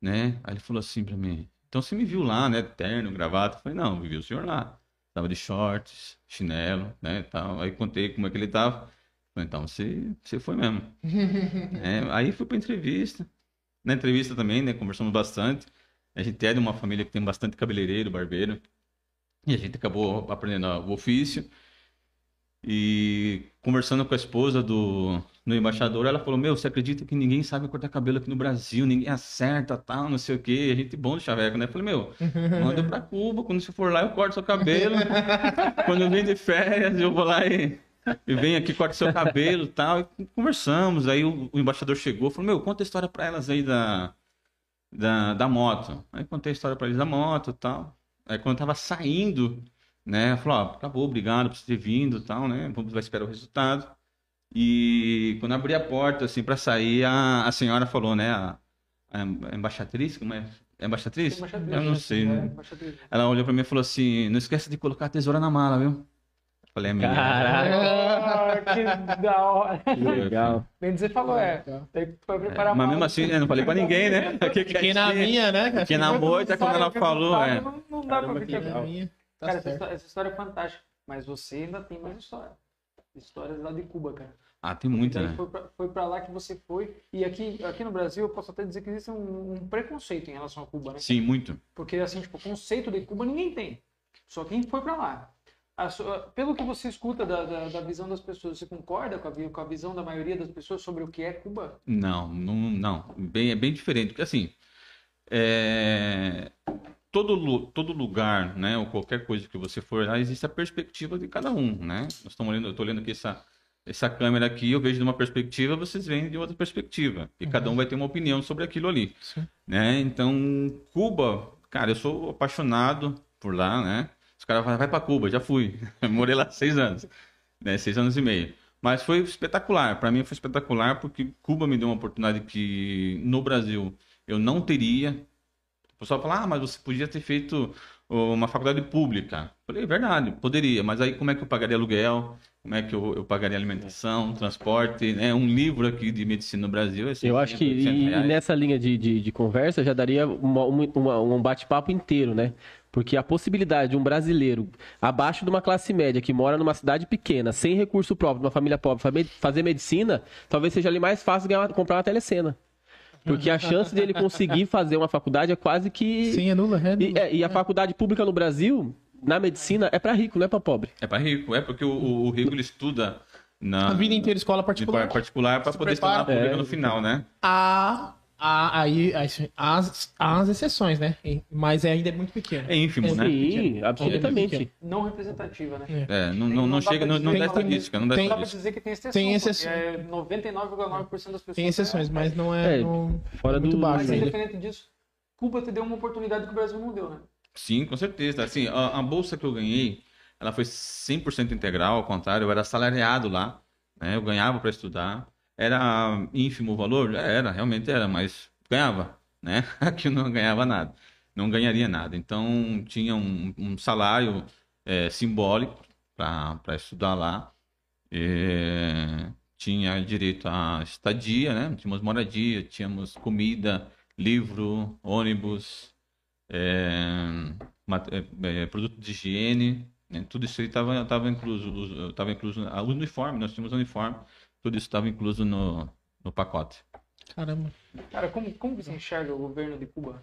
Speaker 4: Né? Aí ele falou assim pra mim, então você me viu lá, né, terno, gravata? Eu falei, não, eu vi o senhor lá. Tava de shorts, chinelo, né, tal. Aí contei como é que ele tava. Falei, então você, você foi mesmo. É, aí fui pra entrevista. Na entrevista também, né, conversamos bastante. A gente é de uma família que tem bastante cabeleireiro, barbeiro. E a gente acabou aprendendo o ofício. E conversando com a esposa do, do embaixador, ela falou: Meu, você acredita que ninguém sabe cortar cabelo aqui no Brasil? Ninguém acerta, tal, não sei o quê. A gente bom de chaveco, né? Eu falei: Meu, manda pra Cuba. Quando você for lá, eu corto seu cabelo. Quando eu venho de férias, eu vou lá e, e venho aqui, corto seu cabelo e tal. E conversamos. Aí o, o embaixador chegou falou: Meu, conta a história pra elas aí da, da, da moto. Aí contei a história pra eles da moto e tal. Aí quando eu tava saindo, né? Falou, ó, acabou, obrigado por você ter vindo e tal, né? Vamos vai esperar o resultado. E quando eu abri a porta, assim, pra sair, a, a senhora falou, né? A, a embaixatriz, como é? É embaixatriz?
Speaker 2: Embaixatriz,
Speaker 4: Eu não
Speaker 2: né?
Speaker 4: sei.
Speaker 2: É,
Speaker 4: né?
Speaker 2: embaixatriz.
Speaker 4: Ela olhou pra mim e falou assim, não esquece de colocar a tesoura na mala, viu? Eu falei, é minha.
Speaker 3: Caraca.
Speaker 2: Ah, que da hora.
Speaker 3: Que legal.
Speaker 2: Bem dizer, falou, é. Tem que foi preparar
Speaker 4: Mas
Speaker 2: mal.
Speaker 4: mesmo assim, eu não falei pra ninguém, né?
Speaker 1: Fiquei na minha, né?
Speaker 4: Fiquei na moita quando ela falou, é.
Speaker 2: Não, dá pra
Speaker 3: que
Speaker 2: ficar.
Speaker 1: Na minha. Tá
Speaker 2: Cara, essa história, essa história é fantástica. Mas você ainda tem mais história. Histórias lá de Cuba, cara.
Speaker 4: Ah, tem muita, né?
Speaker 2: Foi pra, foi pra lá que você foi. E aqui, aqui no Brasil, eu posso até dizer que existe um, um preconceito em relação a Cuba, né?
Speaker 4: Sim, muito.
Speaker 2: Porque, assim, tipo, o conceito de Cuba ninguém tem. Só quem foi pra lá. Sua- pelo que você escuta da, da, da visão das pessoas, você concorda com a, com a visão da maioria das pessoas sobre o que é Cuba?
Speaker 4: Não, não, não. Bem, é bem diferente. Porque assim, é, todo, todo lugar, né, ou qualquer coisa que você for lá, existe a perspectiva de cada um, né? Nós estamos olhando, eu estou olhando aqui essa, essa câmera aqui, eu vejo de uma perspectiva, vocês veem de outra perspectiva. E cada um vai ter uma opinião sobre aquilo ali,
Speaker 1: Sim.
Speaker 4: né? Então, Cuba, cara, eu sou apaixonado por lá, né? Os caras falam, vai para Cuba, já fui. Morei lá seis anos, né? Seis anos e meio. Mas foi espetacular. Para mim foi espetacular porque Cuba me deu uma oportunidade que no Brasil eu não teria. O pessoal fala, ah, mas você podia ter feito uma faculdade pública. Falei, verdade, poderia. Mas aí como é que eu pagaria aluguel? Como é que eu, eu pagaria alimentação, transporte, né? Um livro aqui de medicina no Brasil. é
Speaker 3: Eu acho que
Speaker 4: 600, 800
Speaker 3: e, e nessa linha de, de, de conversa já daria uma- uma- uma- um bate-papo inteiro, né? Porque a possibilidade de um brasileiro abaixo de uma classe média que mora numa cidade pequena, sem recurso próprio, numa família pobre, fa- fazer medicina, talvez seja ali mais fácil ganhar, comprar uma telecena. Porque a chance dele conseguir fazer uma faculdade é quase que.
Speaker 1: Sim, é nula, é
Speaker 3: E,
Speaker 1: nula.
Speaker 3: é, e a faculdade pública no Brasil, na medicina, é pra rico, não é pra pobre.
Speaker 4: É para rico, é porque o, o- rico ele estuda na
Speaker 1: A vida inteira escola particular.
Speaker 4: par- particular para poder estudar na pública
Speaker 3: É.
Speaker 4: no final, né?
Speaker 1: Há, há, aí, as, há as exceções, né? Mas ainda é muito pequeno.
Speaker 4: É ínfimo, né?
Speaker 3: Sim, absolutamente.
Speaker 2: Não representativa, né?
Speaker 4: É, não, não, não
Speaker 2: dá
Speaker 4: chega, não, não dá estatística, não dá
Speaker 1: tem-
Speaker 2: Não
Speaker 4: estatística.
Speaker 2: dizer que tem exceção,
Speaker 1: Tem exceção.
Speaker 2: é 99,9% das pessoas.
Speaker 1: Tem exceções,
Speaker 2: é-
Speaker 1: mas não é.
Speaker 3: É,
Speaker 1: não-
Speaker 3: Fora
Speaker 1: muito
Speaker 3: do.
Speaker 1: baixo
Speaker 2: Mas independente disso, Cuba te deu uma oportunidade que o Brasil não deu, né?
Speaker 4: Sim, com certeza. Assim, a, a bolsa que eu ganhei, ela foi 100% integral, ao contrário, eu era assalariado lá, né? Eu ganhava para estudar. Era ínfimo o valor? Era, realmente era, mas ganhava, né? Aqui não ganhava nada. Não ganharia nada. Então, tinha um, um salário é, simbólico para estudar lá. É, tinha direito à estadia, né? Tínhamos moradia, tínhamos comida, livro, ônibus, é, é, é, produto de higiene, né? Tudo isso aí estava tava incluso, estava incluso, a uniforme, nós tínhamos uniforme, tudo isso estava incluso no, no pacote.
Speaker 1: Caramba.
Speaker 2: Cara, como, como que você enxerga o governo de Cuba?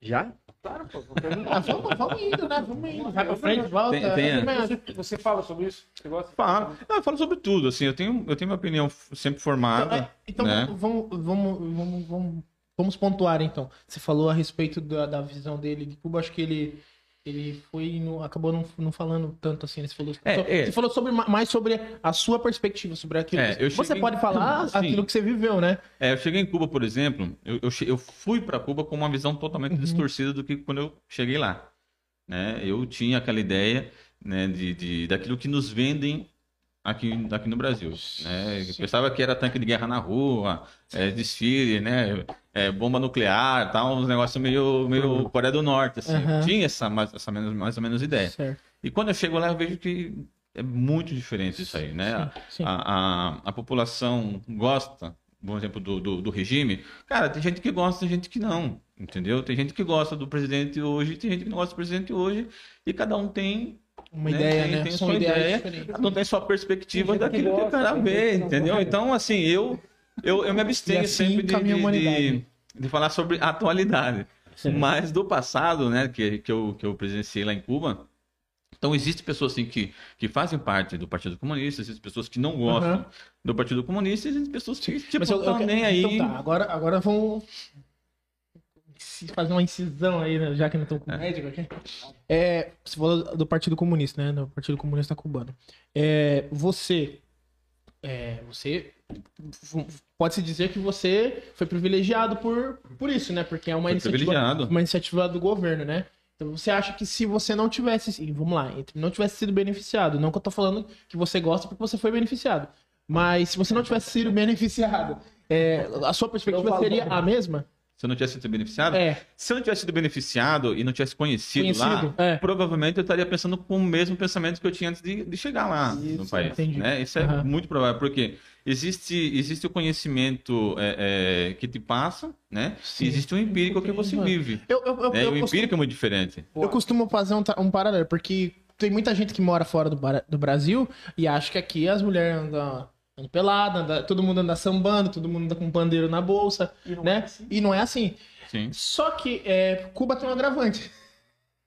Speaker 3: Já?
Speaker 2: Claro, pô, vou perguntar.
Speaker 1: Ah, vamos, vamos indo, né? Vamos indo. Vai pra frente, volta.
Speaker 4: Tem- tem-
Speaker 1: acho.
Speaker 2: Você, você fala sobre isso? Você gosta?
Speaker 4: Fala, eu falo sobre tudo, assim, eu tenho, eu tenho minha opinião sempre formada.
Speaker 1: Então, é, então
Speaker 4: né?
Speaker 1: vamos, vamos, vamos, vamos, vamos pontuar então. Você falou a respeito da, da visão dele de Cuba, acho que ele, ele foi no, acabou não, não falando tanto assim. né? Você falou,
Speaker 4: É, é.
Speaker 1: você falou sobre, ma- mais sobre a sua perspectiva, sobre aquilo.
Speaker 4: É,
Speaker 1: que- você pode falar
Speaker 4: Sim.
Speaker 1: aquilo que você viveu, né?
Speaker 4: É, eu cheguei em Cuba, por exemplo, eu, eu, eu fui para Cuba com uma visão totalmente distorcida do que quando eu cheguei lá. Né? Eu tinha aquela ideia né, de, de, daquilo que nos vendem aqui, aqui no Brasil. Né? Eu pensava que era tanque de guerra na rua, é, desfile, né? É, bomba nuclear, tal, uns negócios meio, meio Coreia do Norte. Assim.
Speaker 1: Aham.
Speaker 4: Eu tinha essa, mais, essa menos, mais ou menos ideia.
Speaker 1: Certo.
Speaker 4: E quando eu chego lá, eu vejo que é muito diferente isso aí, né?
Speaker 1: Sim.
Speaker 4: A, a, a população gosta, por exemplo, do, do, do regime. Cara, tem gente que gosta, tem gente que não, entendeu? Tem gente que gosta do presidente hoje, tem gente que não gosta do presidente hoje, e cada um tem,
Speaker 1: Uma
Speaker 4: né,
Speaker 1: ideia,
Speaker 4: tem-
Speaker 1: né?
Speaker 4: tem
Speaker 1: São
Speaker 4: sua ideia. um tem sua perspectiva
Speaker 2: Tem gente que
Speaker 4: daquilo que o cara vê,
Speaker 2: não
Speaker 4: entendeu? Então, assim, eu, eu, eu me abstenho
Speaker 1: assim
Speaker 4: sempre de, de, de, de falar sobre a atualidade. Mas do passado, né, que, que, eu, que eu presenciei lá em Cuba, então existem pessoas assim que, que fazem parte do Partido Comunista, existem pessoas que não gostam
Speaker 1: Aham.
Speaker 4: do Partido Comunista, existem pessoas que tipo,
Speaker 1: eu,
Speaker 4: nem aí.
Speaker 1: Então tá, agora, agora vamos fazer uma incisão aí, né, já que não estão com médico aqui. É, você falou do Partido Comunista, né? Do Partido Comunista Cubano. É, você. É, você. Pode-se dizer que você foi privilegiado por, por isso, né? Porque é uma iniciativa, uma iniciativa do governo, né? Então você acha que se você não tivesse. Vamos lá, entre- não tivesse sido beneficiado, não que eu tô falando que você gosta porque você foi beneficiado. Mas se você não tivesse sido beneficiado, é, a sua perspectiva seria a mesma?
Speaker 4: Se eu não tivesse sido beneficiado,
Speaker 1: É,
Speaker 4: se eu não tivesse sido beneficiado e não tivesse conhecido,
Speaker 1: Conhecido,
Speaker 4: lá,
Speaker 1: é.
Speaker 4: provavelmente eu estaria pensando com o mesmo pensamento que eu tinha antes de, de chegar lá no
Speaker 1: Isso,
Speaker 4: país.
Speaker 1: entendi.
Speaker 4: Né? Isso é muito provável, porque existe, existe o conhecimento é, é, que te passa, né?
Speaker 1: Sim.
Speaker 4: E existe o empírico que você
Speaker 1: Mano,
Speaker 4: vive.
Speaker 1: eu, eu, eu,
Speaker 4: né?
Speaker 1: eu
Speaker 4: o
Speaker 1: costumo-
Speaker 4: empírico é muito diferente.
Speaker 1: Eu costumo fazer um, um paralelo, porque tem muita gente que mora fora do, do Brasil e acha que aqui as mulheres andam, andam peladas, anda- todo mundo anda sambando, todo mundo anda com pandeiro na bolsa,
Speaker 2: E não
Speaker 1: né?
Speaker 2: é assim.
Speaker 1: E não é assim.
Speaker 4: Sim.
Speaker 1: Só que é, Cuba tem um agravante.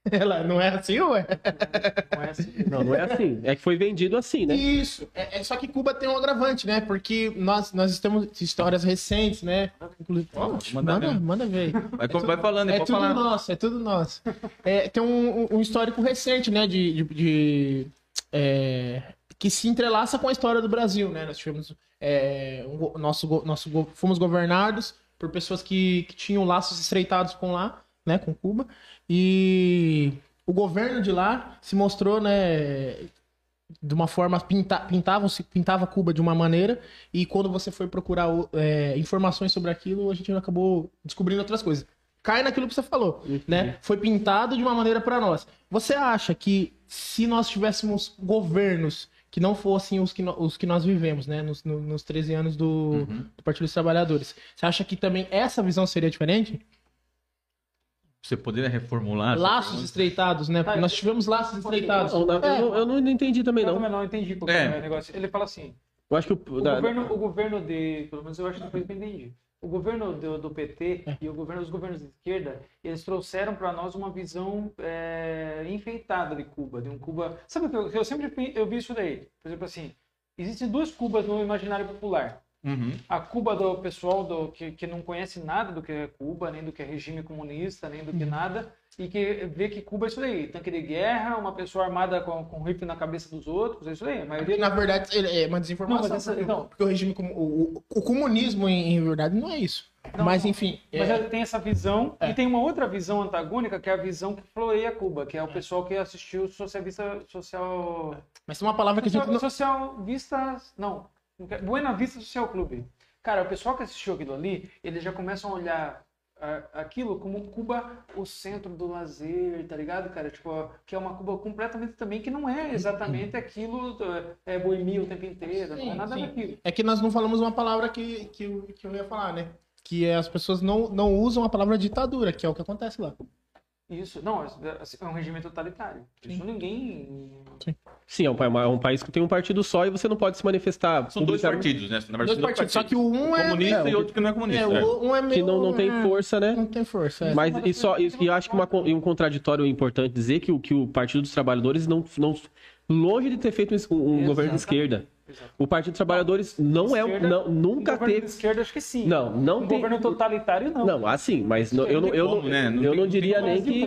Speaker 1: Ela não é assim, ué?
Speaker 2: Não é assim.
Speaker 3: Não, não é assim. É que foi vendido assim, né?
Speaker 1: Isso. É, é só que Cuba tem um agravante, né? Porque nós, nós temos histórias recentes, né? Inclusive,
Speaker 4: Pode,
Speaker 1: manda,
Speaker 4: manda
Speaker 1: manda,
Speaker 4: ver. Vai, vai falando,
Speaker 1: É
Speaker 4: pode
Speaker 1: tudo
Speaker 4: falar.
Speaker 1: nosso, é tudo nosso. É, tem um, um histórico recente, né, de, de, de, é, que se entrelaça com a história do Brasil, né? Nós tivemos é, um nosso, nosso fomos governados por pessoas que, que tinham laços estreitados com lá, né, com Cuba, e o governo de lá se mostrou, né, de uma forma pinta, pintavam pintava Cuba de uma maneira. E quando você foi procurar é, informações sobre aquilo a gente acabou descobrindo outras coisas. Cai naquilo que você falou né? Foi pintado de uma maneira para nós. Você acha que se nós tivéssemos governos que não fossem os que, no- os que nós vivemos né nos, no- nos 13 anos do, do Partido dos Trabalhadores você acha que também essa visão seria diferente
Speaker 4: Você poderia reformular?
Speaker 1: Laços estreitados, né? Porque
Speaker 2: Ah,
Speaker 1: nós tivemos laços estreitados.
Speaker 3: Não, não,
Speaker 1: É.
Speaker 3: eu, não, eu não entendi também,
Speaker 2: Eu
Speaker 3: não.
Speaker 2: também não entendi qual que
Speaker 4: É.
Speaker 2: é o negócio. Ele fala assim,
Speaker 3: Eu acho que o,
Speaker 2: o,
Speaker 3: da-
Speaker 2: governo, o governo de, pelo menos eu acho que foi o que eu entendi. O governo do, do PT
Speaker 1: É.
Speaker 2: e o governo, os governos de esquerda, eles trouxeram para nós uma visão é, enfeitada de Cuba, de um Cuba. Sabe o que eu, eu sempre eu vi isso daí? Por exemplo, assim, existem duas Cubas no imaginário popular.
Speaker 4: Uhum.
Speaker 2: A Cuba do pessoal do, que, que não conhece nada do que é Cuba, nem do que é regime comunista, nem do
Speaker 1: Uhum.
Speaker 2: que nada, e que vê que Cuba é isso daí, tanque de guerra, uma pessoa armada com, com rifle na cabeça dos outros, é isso aí. A maioria
Speaker 1: Na verdade, é uma desinformação.
Speaker 2: Não, essa-
Speaker 1: porque,
Speaker 2: não.
Speaker 1: porque o regime, o, o- comunismo, em, em verdade, não é isso.
Speaker 2: Não,
Speaker 1: mas, enfim.
Speaker 2: Mas
Speaker 1: é-
Speaker 2: tem essa visão,
Speaker 1: É.
Speaker 2: e tem uma outra visão antagônica, que é a visão que floreia Cuba, que é o pessoal que assistiu Socialista, Social...
Speaker 1: mas tem uma palavra que a gente não.
Speaker 2: social Vista... Não, Buena Vista Social Clube. Cara, o pessoal que assistiu aquilo ali, eles já começam a olhar aquilo como Cuba o centro do lazer, tá ligado, cara? Tipo, que é uma Cuba completamente também que não é exatamente aquilo, é boemia o tempo inteiro, não é
Speaker 1: Sim,
Speaker 2: nada
Speaker 1: sim.
Speaker 2: daquilo.
Speaker 1: É que nós não falamos uma palavra que, que, eu, que eu ia falar, né? Que é as pessoas não, não usam a palavra ditadura, que é o que acontece lá.
Speaker 2: Isso, não, é um regime totalitário. Isso ninguém.
Speaker 3: Sim, é um, pa- é um país que tem um partido só e você não pode se manifestar.
Speaker 4: São dois partidos, né? Na verdade,
Speaker 1: Dois partidos, só que o um é.
Speaker 4: comunista
Speaker 3: é,
Speaker 4: e outro que não é comunista.
Speaker 1: É,
Speaker 4: é.
Speaker 1: um é meio.
Speaker 3: Que não, não tem
Speaker 1: é,
Speaker 3: força, né?
Speaker 1: Não tem força. é.
Speaker 3: Mas e só e, e eu acho que uma, e um contraditório importante dizer que o, que o Partido dos Trabalhadores não, não longe de ter feito um, um governo de esquerda.
Speaker 2: Exato.
Speaker 3: O Partido dos Trabalhadores não é um-
Speaker 2: Esquerda,
Speaker 3: não,
Speaker 2: um
Speaker 3: nunca
Speaker 2: governo
Speaker 3: teve
Speaker 2: de esquerda, acho que sim.
Speaker 3: Não, não
Speaker 2: um
Speaker 3: tem
Speaker 2: governo totalitário, não.
Speaker 3: Não, assim, mas não- eu não eu não,
Speaker 4: como, né? Não
Speaker 3: eu
Speaker 4: tem-
Speaker 3: não
Speaker 4: não
Speaker 3: diria nem que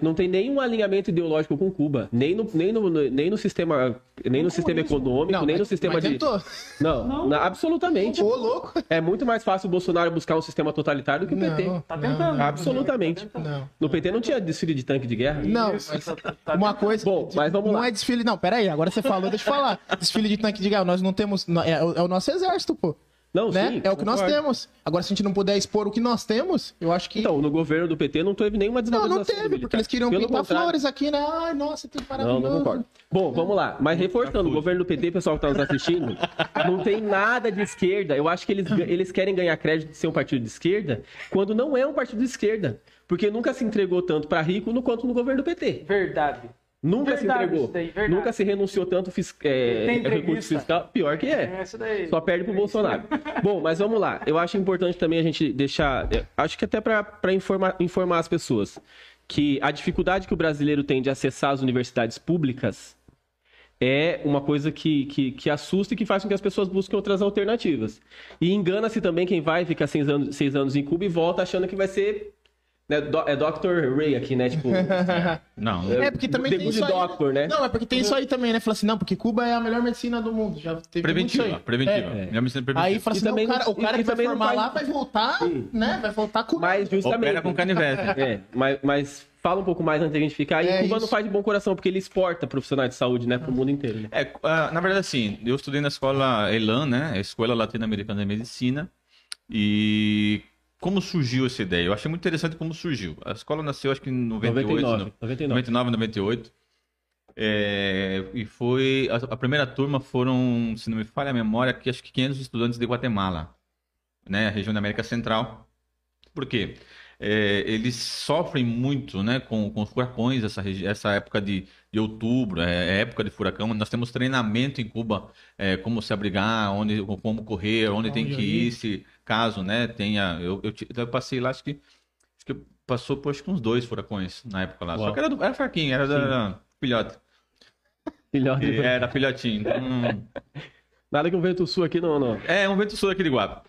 Speaker 3: não tem nenhum alinhamento ideológico com Cuba, nem no, nem no, nem no sistema nem no sistema econômico,
Speaker 1: Não,
Speaker 3: nem no
Speaker 1: mas-
Speaker 3: sistema
Speaker 1: mas
Speaker 3: de
Speaker 1: tentou.
Speaker 3: não,
Speaker 2: Não.
Speaker 3: na- absolutamente.
Speaker 1: Ô, louco.
Speaker 3: É muito mais fácil o Bolsonaro buscar um sistema totalitário do que o PT.
Speaker 1: Não,
Speaker 2: Tá
Speaker 1: não,
Speaker 2: tentando.
Speaker 3: Absolutamente.
Speaker 2: Tá.
Speaker 1: Não.
Speaker 3: No PT não tinha desfile de tanque de guerra?
Speaker 1: Não, mas
Speaker 2: tá- tá- tá
Speaker 1: uma coisa.
Speaker 3: Bom, mas vamos
Speaker 1: não
Speaker 3: lá.
Speaker 1: é desfile. Não, peraí, agora você falou, deixa eu falar. Desfile de tanque de guerra, nós não temos. É, é o nosso exército, pô.
Speaker 3: Não,
Speaker 1: Né?
Speaker 3: sim.
Speaker 1: é o que nós
Speaker 3: concordo.
Speaker 1: temos. Agora, se a gente não puder expor o que nós temos, eu acho que.
Speaker 3: Então, no governo do PT não teve nenhuma
Speaker 1: não,
Speaker 3: desvalorização.
Speaker 1: não
Speaker 3: do
Speaker 1: teve, porque eles queriam
Speaker 3: Pelo
Speaker 1: pintar
Speaker 3: contrário.
Speaker 1: flores aqui, né? Ai, nossa, que
Speaker 3: Não,
Speaker 1: maravilhoso.
Speaker 3: não concordo. Bom, vamos lá. Mas reforçando, o governo do PT, pessoal que está nos assistindo, não tem nada de esquerda. Eu acho que eles, eles querem ganhar crédito de ser um partido de esquerda, quando não é um partido de esquerda. Porque nunca se entregou tanto para rico no quanto no governo do PT.
Speaker 2: Verdade.
Speaker 3: Nunca
Speaker 2: Verdade
Speaker 3: se entregou.
Speaker 2: daí,
Speaker 3: nunca se renunciou tanto fis, é, recurso fiscal. Pior que é.
Speaker 2: É daí.
Speaker 3: Só perde pro Bolsonaro. Bom, mas vamos lá. Eu acho importante também a gente deixar. é, Acho que até para informar, informar as pessoas que a dificuldade que o brasileiro tem de acessar as universidades públicas é uma coisa que, que, que assusta e que faz com que as pessoas busquem outras alternativas. E engana-se também quem vai ficar seis anos, seis anos em Cuba e volta achando que vai ser. Né, do- é Dr. Ray aqui, né? Tipo,
Speaker 4: Não,
Speaker 1: É, porque também
Speaker 3: The
Speaker 1: tem isso aí.
Speaker 3: Doctor, né?
Speaker 1: Não, é porque tem isso aí também, né? Fala assim, não, porque Cuba é a melhor medicina do mundo. Já teve
Speaker 4: preventiva,
Speaker 1: muito isso aí.
Speaker 4: preventiva.
Speaker 1: É.
Speaker 3: É.
Speaker 4: É preventiva.
Speaker 1: Aí fala assim, não,
Speaker 3: também
Speaker 1: o cara,
Speaker 3: não-
Speaker 1: o cara que vai
Speaker 3: também não
Speaker 1: formar
Speaker 3: faz-
Speaker 1: lá vai voltar, né? Vai voltar com
Speaker 3: mas justamente.
Speaker 4: Opera com canivete.
Speaker 3: É, mas, mas fala um pouco mais antes da gente ficar. E
Speaker 1: É
Speaker 3: Cuba não
Speaker 1: isso.
Speaker 3: faz de bom coração, porque ele exporta profissionais de saúde, né, pro mundo inteiro. né?
Speaker 4: É, ah, na verdade, assim, eu estudei na escola ELAN, né? a Escola Latino-Americana de Medicina. E como surgiu essa ideia? Eu achei muito interessante como surgiu. A escola nasceu, acho que em 98,
Speaker 3: 99,
Speaker 4: no-
Speaker 3: 99.
Speaker 4: 99, 98. É, e foi. A, a primeira turma foram, se não me falha a memória, que acho que 500 estudantes de Guatemala, né? A região da América Central. Por quê? É, eles sofrem muito né, com, com os furacões, essa, essa época de, de outubro, é, é época de furacão. Nós temos treinamento em Cuba, é, como se abrigar, onde, como correr, onde tem
Speaker 1: Onde
Speaker 4: que
Speaker 1: ir.
Speaker 4: ir, se caso né, tenha. Eu, eu, eu passei lá, acho que, acho que passou por acho que uns dois furacões na época lá. Só
Speaker 3: Uau.
Speaker 4: que era, do, era fraquinho, era da, da filhote.
Speaker 3: Filhote.
Speaker 4: E Era filhotinho. Então,
Speaker 3: Nada que um vento sul aqui não, não.
Speaker 4: É, um vento sul aqui de Guapo.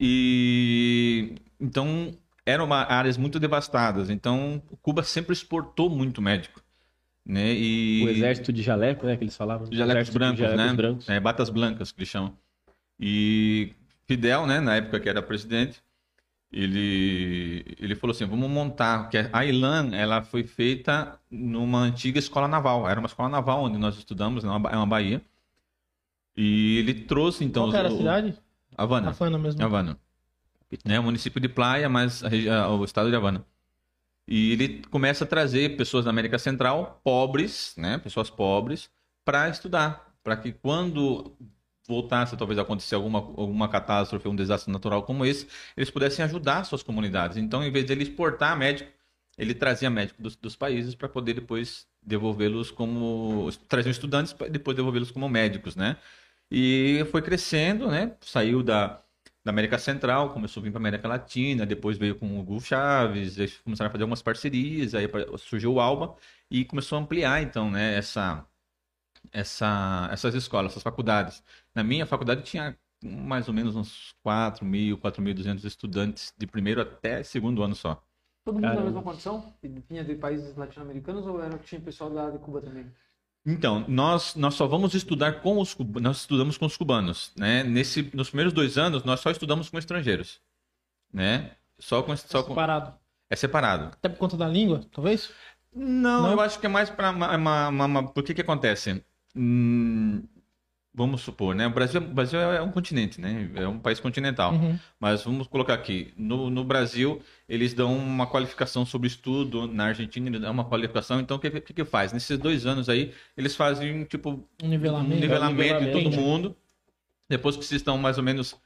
Speaker 4: E então eram uma- áreas muito devastadas. Então Cuba sempre exportou muito médico, né? E
Speaker 3: O exército de jaleco, né, que eles falavam.
Speaker 4: jalecos brancos, né?
Speaker 3: brancos.
Speaker 4: É, batas blancas que eles chamam. E Fidel, né, na época que era presidente, ele ele falou assim, vamos montar, que a ILAN, ela foi feita numa antiga escola naval. Era uma escola naval onde nós estudamos, é uma, ba- é uma Bahia. E ele trouxe então
Speaker 1: Qual que era a
Speaker 4: os-
Speaker 1: cidade?
Speaker 4: Havana.
Speaker 1: Havana mesmo.
Speaker 4: Havana. É o município de Praia, mas a- o estado de Havana. E ele começa a trazer pessoas da América Central, pobres, né, pessoas pobres, para estudar, para que quando voltasse talvez a acontecer alguma, alguma catástrofe, um desastre natural como esse, eles pudessem ajudar suas comunidades. Então, em vez de ele exportar médico, ele trazia médicos dos, dos países para poder depois devolvê-los como traziam estudantes para depois devolvê-los como médicos, né? E foi crescendo, né? Saiu da, da América Central, começou a vir para América Latina, depois veio com o Hugo Chaves, eles começaram a fazer algumas parcerias, aí surgiu o Alba e começou a ampliar então, né, essa essa essas escolas, essas faculdades. Na minha faculdade tinha mais ou menos uns 4 mil, 4.200 estudantes de primeiro até segundo ano só.
Speaker 2: Todo mundo Caramba. na mesma condição? Vinha de países latino-americanos ou era, tinha pessoal lá de Cuba também?
Speaker 4: Então, nós, nós só vamos estudar com os cubanos, nós estudamos com os cubanos, né? Nesse, nos primeiros dois anos, nós só estudamos com estrangeiros, né? Só com... Só
Speaker 1: é separado.
Speaker 4: Com... É separado.
Speaker 1: Até por conta da língua, talvez?
Speaker 4: Não, Não? eu acho que é mais para... Uma, uma, uma, por que que acontece? Hum, vamos supor, né? O Brasil, o Brasil é um continente, né? É um país continental. Uhum. Mas vamos colocar aqui, no, no Brasil, eles dão uma qualificação sobre estudo, na Argentina eles dão uma qualificação, então o que, que, que faz? Nesses dois anos aí, eles fazem, tipo,
Speaker 1: um nivelamento,
Speaker 4: um nivelamento de todo mundo. Depois que vocês estão mais ou menos,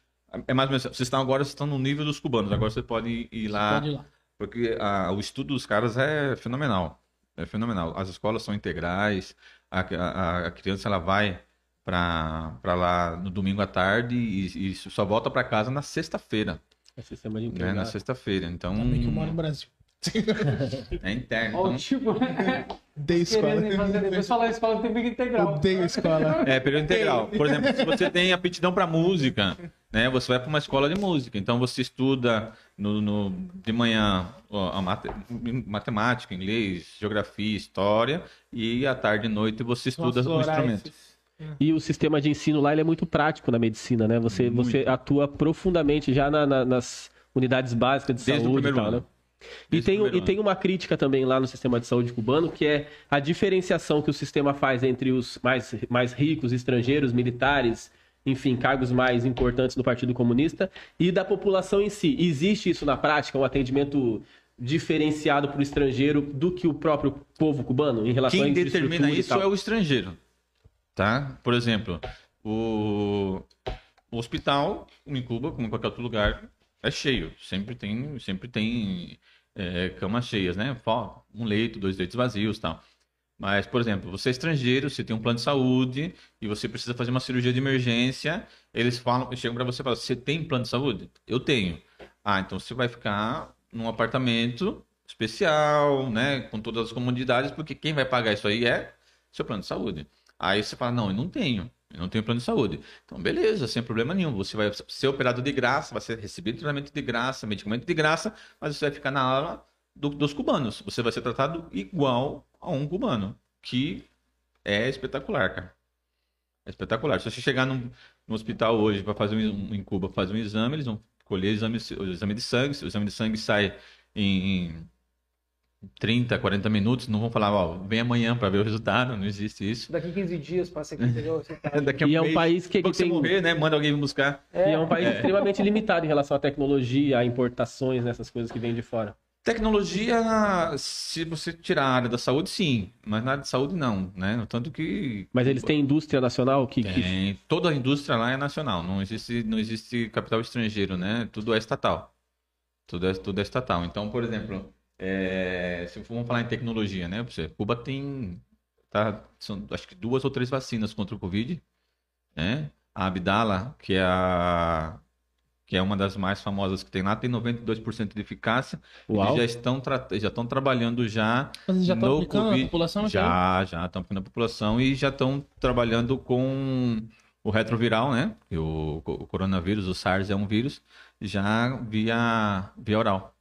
Speaker 4: é mais ou menos, vocês estão agora, vocês estão no nível dos cubanos, agora você pode ir lá, pode ir lá. porque a, o estudo dos caras é fenomenal, é fenomenal. As escolas são integrais, a, a, a criança, ela vai para lá no domingo à tarde e, e só volta para casa na sexta-feira.
Speaker 3: É sistema de
Speaker 4: né? Na sexta-feira. Então.
Speaker 1: Também que eu moro no Brasil.
Speaker 4: É interno.
Speaker 2: Então... tipo,
Speaker 1: Odeio escola.
Speaker 2: Depois falar escola tem período integral.
Speaker 1: Odeio escola.
Speaker 4: É, período integral. Por exemplo, se você tem aptidão para música, né? Você vai para uma escola de música. Então você estuda no, no de manhã ó, mate, matemática, inglês, geografia, história. E à tarde e noite você estuda o instrumento.
Speaker 3: E o sistema de ensino lá ele é muito prático na medicina, né? Você, você atua profundamente já na, na, nas unidades básicas de Desde saúde e tal, ano. né? E tem, e tem uma crítica também lá no sistema de saúde cubano, que é a diferenciação que o sistema faz entre os mais, mais ricos, estrangeiros, militares, enfim, cargos mais importantes do Partido Comunista, e da população em si. Existe isso na prática, um atendimento diferenciado para o estrangeiro do que o próprio povo cubano em relação
Speaker 4: Quem
Speaker 3: a
Speaker 4: determina isso é o estrangeiro tá? Por exemplo, o, o hospital em Cuba, como em qualquer outro lugar, é cheio. Sempre tem, sempre tem é, camas cheias, né? Um leito, dois leitos vazios, tal. Mas, por exemplo, você é estrangeiro, você tem um plano de saúde e você precisa fazer uma cirurgia de emergência, eles falam, chegam para você e falam: "Você tem plano de saúde?" "Eu tenho." "Ah, então você vai ficar num apartamento especial, né, com todas as comodidades, porque quem vai pagar isso aí é seu plano de saúde." Aí você fala, não, eu não tenho. Eu não tenho plano de saúde. Então, beleza, sem problema nenhum. Você vai ser operado de graça, vai ser recebido tratamento de graça, medicamento de graça, mas você vai ficar na ala do, dos cubanos. Você vai ser tratado igual a um cubano, que é espetacular, cara. É espetacular. Se você chegar num, no hospital hoje para fazer um, em Cuba, fazer um exame, eles vão colher o exame, o exame de sangue. O exame de sangue sai em 30, 40 minutos, não vão falar, ó, vem amanhã para ver o resultado, não existe isso.
Speaker 2: Daqui 15 dias passa aqui, entendeu?
Speaker 3: Tá... Daqui a um e é um país que, que
Speaker 4: tem... morrer, né? Manda alguém buscar.
Speaker 3: É, e é um país é. extremamente limitado em relação à tecnologia, a importações, nessas coisas que vêm de fora.
Speaker 4: Tecnologia, se você tirar a área da saúde, sim, mas na área de saúde não, né? Tanto que.
Speaker 3: Mas eles têm indústria nacional que.
Speaker 4: Tem. Que... Toda a indústria lá é nacional, não existe, não existe capital estrangeiro, né? Tudo é estatal. Tudo é, tudo é estatal. Então, por exemplo, é, se vamos falar em tecnologia, né? Você, Cuba tem, tá, são, acho que duas ou três vacinas contra o Covid, né? A Abdala, que é a que é uma das mais famosas que tem lá, tem 92% de eficácia. Uau. Eles já estão, já estão trabalhando já,
Speaker 1: Mas já no Covid. Na população,
Speaker 4: já, já estão aplicando na população e já estão trabalhando com o retroviral, né? O, o coronavírus, o SARS é um vírus, já via, via oral.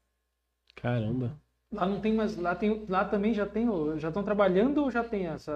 Speaker 3: Caramba.
Speaker 2: Lá não tem mais, lá tem, lá também já tem, já estão trabalhando ou já tem essa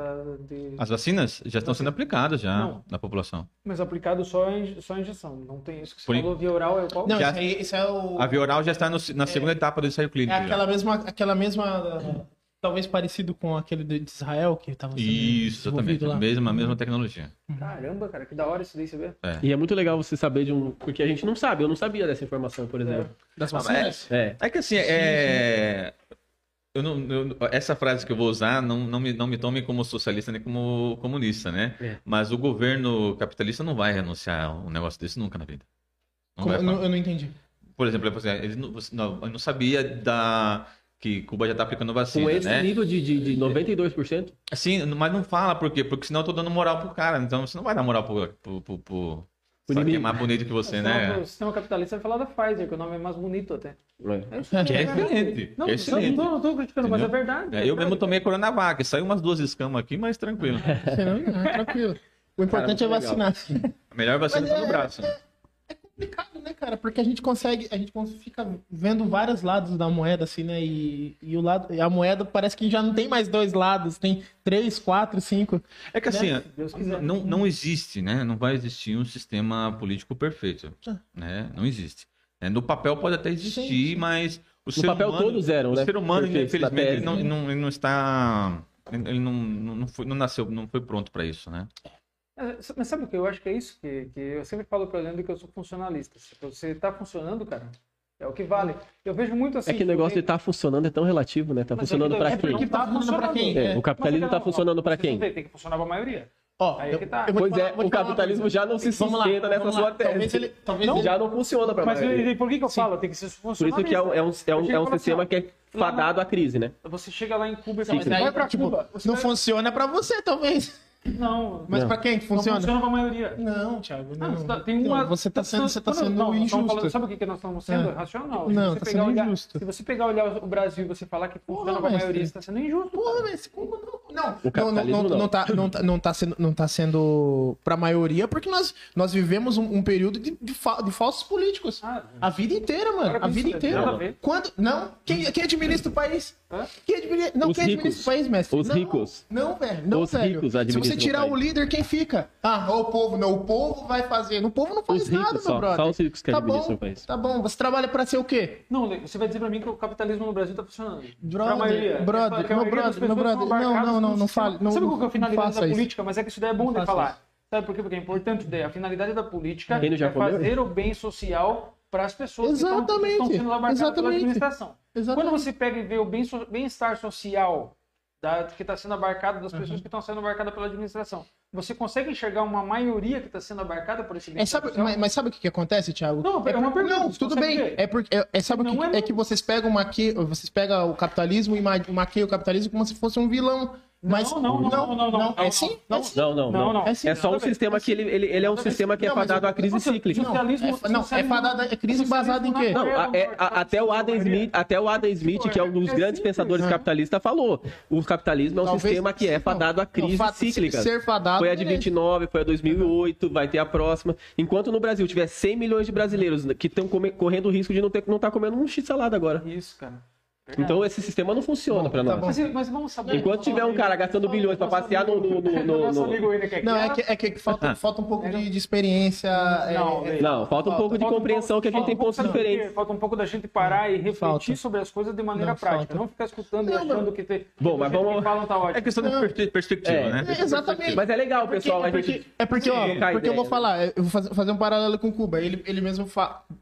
Speaker 2: de...
Speaker 4: As vacinas já estão sendo aplicadas já não, na população.
Speaker 2: Mas aplicado só em, só em injeção, não tem isso que você Por falou, via oral é qual?
Speaker 1: Não,
Speaker 2: já,
Speaker 1: isso, aí, isso é o...
Speaker 4: A via oral já está no, na segunda é, etapa do ensaio clínico.
Speaker 1: É aquela já. mesma, aquela mesma talvez parecido com aquele de Israel que estava
Speaker 4: sendo Isso, exatamente. Lá. Mesma, mesma tecnologia.
Speaker 2: Caramba, cara, que da hora isso daí você vê.
Speaker 3: É. E é muito legal você saber de um. Porque a gente não sabe, eu não sabia dessa informação, por exemplo.
Speaker 1: É. Das vacinas?
Speaker 4: É. é. que assim, é. Eu não, eu, essa frase que eu vou usar não, não, me, não me tome como socialista nem como comunista, né? É. Mas o governo capitalista não vai renunciar a um negócio desse nunca na vida.
Speaker 1: Não como, eu, não, eu, não, entendi.
Speaker 4: Por exemplo, ele não, não sabia da, que Cuba já tá aplicando
Speaker 3: Com
Speaker 4: vacina,
Speaker 3: esse
Speaker 4: né?
Speaker 3: nível de, de, de 92%.
Speaker 4: Assim, mas não fala por quê? Porque senão eu tô dando moral pro cara. Então você não vai dar moral pro. pro, pro, pro... Só que é mais bonito que você,
Speaker 2: O
Speaker 4: né?
Speaker 2: sistema capitalista vai falar da Pfizer, que o nome é mais bonito até.
Speaker 3: É.
Speaker 4: Que é excelente.
Speaker 2: Não,
Speaker 4: é
Speaker 2: não,
Speaker 4: excelente.
Speaker 2: não, não tô criticando, mas é
Speaker 4: Entendeu?
Speaker 2: verdade.
Speaker 4: É, eu mesmo tomei a Coronavac. Saiu umas duas escamas aqui, mas tranquilo.
Speaker 1: Não, não, tranquilo. O importante
Speaker 3: Cara,
Speaker 1: é vacinar.
Speaker 4: A melhor vacina
Speaker 1: Mas é-
Speaker 4: braço.
Speaker 1: É complicado, né, cara? Porque a gente consegue, a gente fica vendo vários lados da moeda, assim, né? E, e o lado, e a moeda parece que já não tem mais dois lados, tem três, quatro, cinco.
Speaker 4: É que assim,
Speaker 2: Deus quiser.
Speaker 4: não, não existe, né? Não vai existir um sistema político perfeito,
Speaker 1: Ah.
Speaker 4: né? Não existe. É, no papel pode até existir,
Speaker 1: sim.
Speaker 4: mas o
Speaker 3: No
Speaker 4: ser
Speaker 3: papel
Speaker 4: humano,
Speaker 3: todos eram,
Speaker 4: o
Speaker 3: né?
Speaker 4: ser humano,
Speaker 3: Perfeitos, na
Speaker 4: infelizmente, ele não, ele não, ele não está, ele não, não, não foi, não nasceu, não foi pronto para isso, né?
Speaker 2: É, Mas sabe o que eu acho que é isso? Que, que eu sempre falo pra Leandro que eu sou funcionalista. Se você tá funcionando, cara, é o que vale. Eu vejo muito assim.
Speaker 3: É que o negócio de
Speaker 2: porque-
Speaker 3: estar funcionando é tão relativo, né? Tá
Speaker 2: Mas
Speaker 3: funcionando
Speaker 2: é
Speaker 3: pra
Speaker 2: é
Speaker 3: quem?
Speaker 2: porque
Speaker 1: Tá funcionando pra quem?
Speaker 3: É, o capitalismo tá
Speaker 2: não,
Speaker 3: funcionando
Speaker 2: não
Speaker 3: quem?
Speaker 2: Tem que funcionar pra maioria.
Speaker 1: Ó,
Speaker 2: Aí é tá.
Speaker 3: Pois
Speaker 1: falar-
Speaker 3: é, o capitalismo já não se sustenta nessa sua tese.
Speaker 1: Talvez ele, talvez ele
Speaker 3: Já não funciona pra
Speaker 2: Mas
Speaker 3: maioria.
Speaker 2: por que, que eu
Speaker 1: Sim.
Speaker 2: falo? Tem que ser
Speaker 3: Por
Speaker 2: funcionalista.
Speaker 3: isso que é um, é um, é um, é um
Speaker 2: assim,
Speaker 3: sistema
Speaker 2: ó,
Speaker 3: que é fadado à crise, né?
Speaker 2: Você chega lá em Cuba e
Speaker 1: Não,
Speaker 2: fala,
Speaker 1: aí,
Speaker 2: vai pra
Speaker 1: tipo,
Speaker 2: Cuba.
Speaker 1: Não funciona pra você, talvez.
Speaker 2: Não,
Speaker 1: Mas
Speaker 3: Não.
Speaker 1: pra quem que
Speaker 2: não
Speaker 1: funciona?
Speaker 2: funciona pra maioria.
Speaker 1: Não, Thiago,
Speaker 2: Ah,
Speaker 1: não.
Speaker 2: você tá- tem
Speaker 1: Não,
Speaker 2: uma...
Speaker 1: você tá sendo, você tá sendo
Speaker 2: não,
Speaker 1: injusto.
Speaker 2: falando- sabe o que, que nós estamos sendo?
Speaker 1: É.
Speaker 2: Racional.
Speaker 1: Não,
Speaker 2: se você
Speaker 1: tá
Speaker 2: pegar
Speaker 1: sendo
Speaker 2: olhar,
Speaker 1: injusto.
Speaker 2: Se você pegar olhar o Brasil e você falar que funciona
Speaker 1: Porra,
Speaker 2: pra
Speaker 1: mestre.
Speaker 2: maioria, você tá sendo injusto.
Speaker 1: Porra, mas Cuba não. Não, não, não,
Speaker 3: não.
Speaker 1: não, tá, não, tá, não, tá sendo, não tá sendo pra maioria, porque nós, nós vivemos um, um período de, de, fa- de falsos políticos.
Speaker 2: Ah,
Speaker 1: A vida inteira, mano. A vida inteira. Quando. Não? Quem, quem administra o país?
Speaker 2: Hã?
Speaker 1: Quem administra, não,
Speaker 3: Os
Speaker 1: quem administra
Speaker 3: ricos.
Speaker 1: o país, mestre?
Speaker 3: Os
Speaker 1: Não,
Speaker 3: ricos.
Speaker 1: Não, velho. Não,
Speaker 3: Os
Speaker 1: velho.
Speaker 3: ricos
Speaker 1: Se você tirar
Speaker 3: o
Speaker 1: líder, quem fica? Ah, o povo. Não, o povo vai fazer. O povo não faz
Speaker 3: Os
Speaker 1: nada,
Speaker 3: ricos
Speaker 1: meu
Speaker 3: só.
Speaker 1: brother.
Speaker 3: Só os ricos que
Speaker 1: tá
Speaker 3: administram
Speaker 1: bom,
Speaker 3: o país.
Speaker 1: Tá bom. Você trabalha pra ser o quê?
Speaker 2: Não, você vai dizer pra mim que o capitalismo no Brasil tá funcionando.
Speaker 1: Brother,
Speaker 2: pra maioria.
Speaker 1: brother, meu brother, meu brother, não, não, não, não fale, não-
Speaker 2: Sabe qual que é a finalidade da
Speaker 1: isso.
Speaker 2: política? Mas é que isso daí é bom
Speaker 1: Não
Speaker 2: de falar.
Speaker 1: isso.
Speaker 2: Sabe por quê? Porque é importante daí. A finalidade da política é fazer o bem social para as pessoas que estão- que
Speaker 1: Exatamente,
Speaker 2: estão sendo abarcadas pela
Speaker 1: exatamente.
Speaker 2: administração.
Speaker 1: Exatamente.
Speaker 2: Quando você pega e vê o bem- bem-estar social da- que está sendo abarcado das
Speaker 1: Uhum.
Speaker 2: pessoas que estão sendo abarcadas pela administração, você consegue enxergar uma maioria que está sendo abarcada por esse
Speaker 1: É,
Speaker 2: bem-estar
Speaker 1: sabe, mas, mas sabe o que, que acontece, Thiago?
Speaker 2: Não, é uma
Speaker 1: por-
Speaker 2: pergunta,
Speaker 1: Não, tudo bem.
Speaker 2: ver?
Speaker 1: É porque é, é- sabe o que
Speaker 2: é
Speaker 1: é, que vocês pegam maqui, vocês pegam o capitalismo e ma- maquiam o capitalismo como se fosse um vilão. Mas
Speaker 2: não, não, não, não, não, não,
Speaker 1: é
Speaker 2: não,
Speaker 1: sim,
Speaker 2: não,
Speaker 1: é sim.
Speaker 3: Não, não,
Speaker 2: Não,
Speaker 3: não.
Speaker 2: não.
Speaker 1: É sim,
Speaker 3: É só um sistema que ele, ele, ele é um sistema que é
Speaker 1: Não, mas
Speaker 3: fadado
Speaker 1: eu-
Speaker 3: à crise cíclica.
Speaker 1: Não, é, fa- não, é
Speaker 2: socialismo-
Speaker 1: fadada, é crise baseada em quê?
Speaker 3: Não, é- até o Adam Smith, até o Adam Smith, que é um dos
Speaker 2: É
Speaker 3: grandes pensadores capitalistas, falou: o capitalismo é um sistema que é
Speaker 1: não,
Speaker 3: fadado a
Speaker 1: não,
Speaker 3: crises
Speaker 1: fato-
Speaker 3: cíclicas.
Speaker 1: Ser fadado.
Speaker 3: Foi a de
Speaker 1: beleza.
Speaker 3: 29, foi a 2008, vai ter a próxima. Enquanto no Brasil tiver 100 milhões de brasileiros que estão correndo o risco de não ter não estar comendo um x salada agora.
Speaker 2: Isso, cara.
Speaker 3: Então esse sistema não funciona pra
Speaker 1: tá
Speaker 3: nós.
Speaker 1: bom.
Speaker 2: Mas, mas vamos saber.
Speaker 3: Enquanto tiver um cara gastando bilhões pra passear no- no- no- no- no-
Speaker 2: ainda quer
Speaker 1: Não, é que, é que falta, falta um pouco de, de experiência. é-
Speaker 2: Não,
Speaker 1: é-
Speaker 3: Não, falta um pouco de
Speaker 2: Falta
Speaker 3: compreensão que a gente
Speaker 2: falta
Speaker 3: tem pontos diferentes.
Speaker 2: Falta um pouco da gente parar e refletir
Speaker 1: Falta.
Speaker 2: sobre as coisas de maneira
Speaker 1: Não,
Speaker 2: prática.
Speaker 1: falta.
Speaker 2: Não ficar escutando e achando que tem.
Speaker 3: Bom, mas vamos-
Speaker 2: que falam tá ótimo.
Speaker 4: É questão de perspectiva,
Speaker 3: É.
Speaker 4: né?
Speaker 1: É, exatamente.
Speaker 3: Mas é legal, pessoal.
Speaker 1: é
Speaker 3: a
Speaker 1: porque,
Speaker 3: gente...
Speaker 1: é porque, ó, porque eu vou falar, eu vou fazer, fazer um paralelo com Cuba. Ele, ele mesmo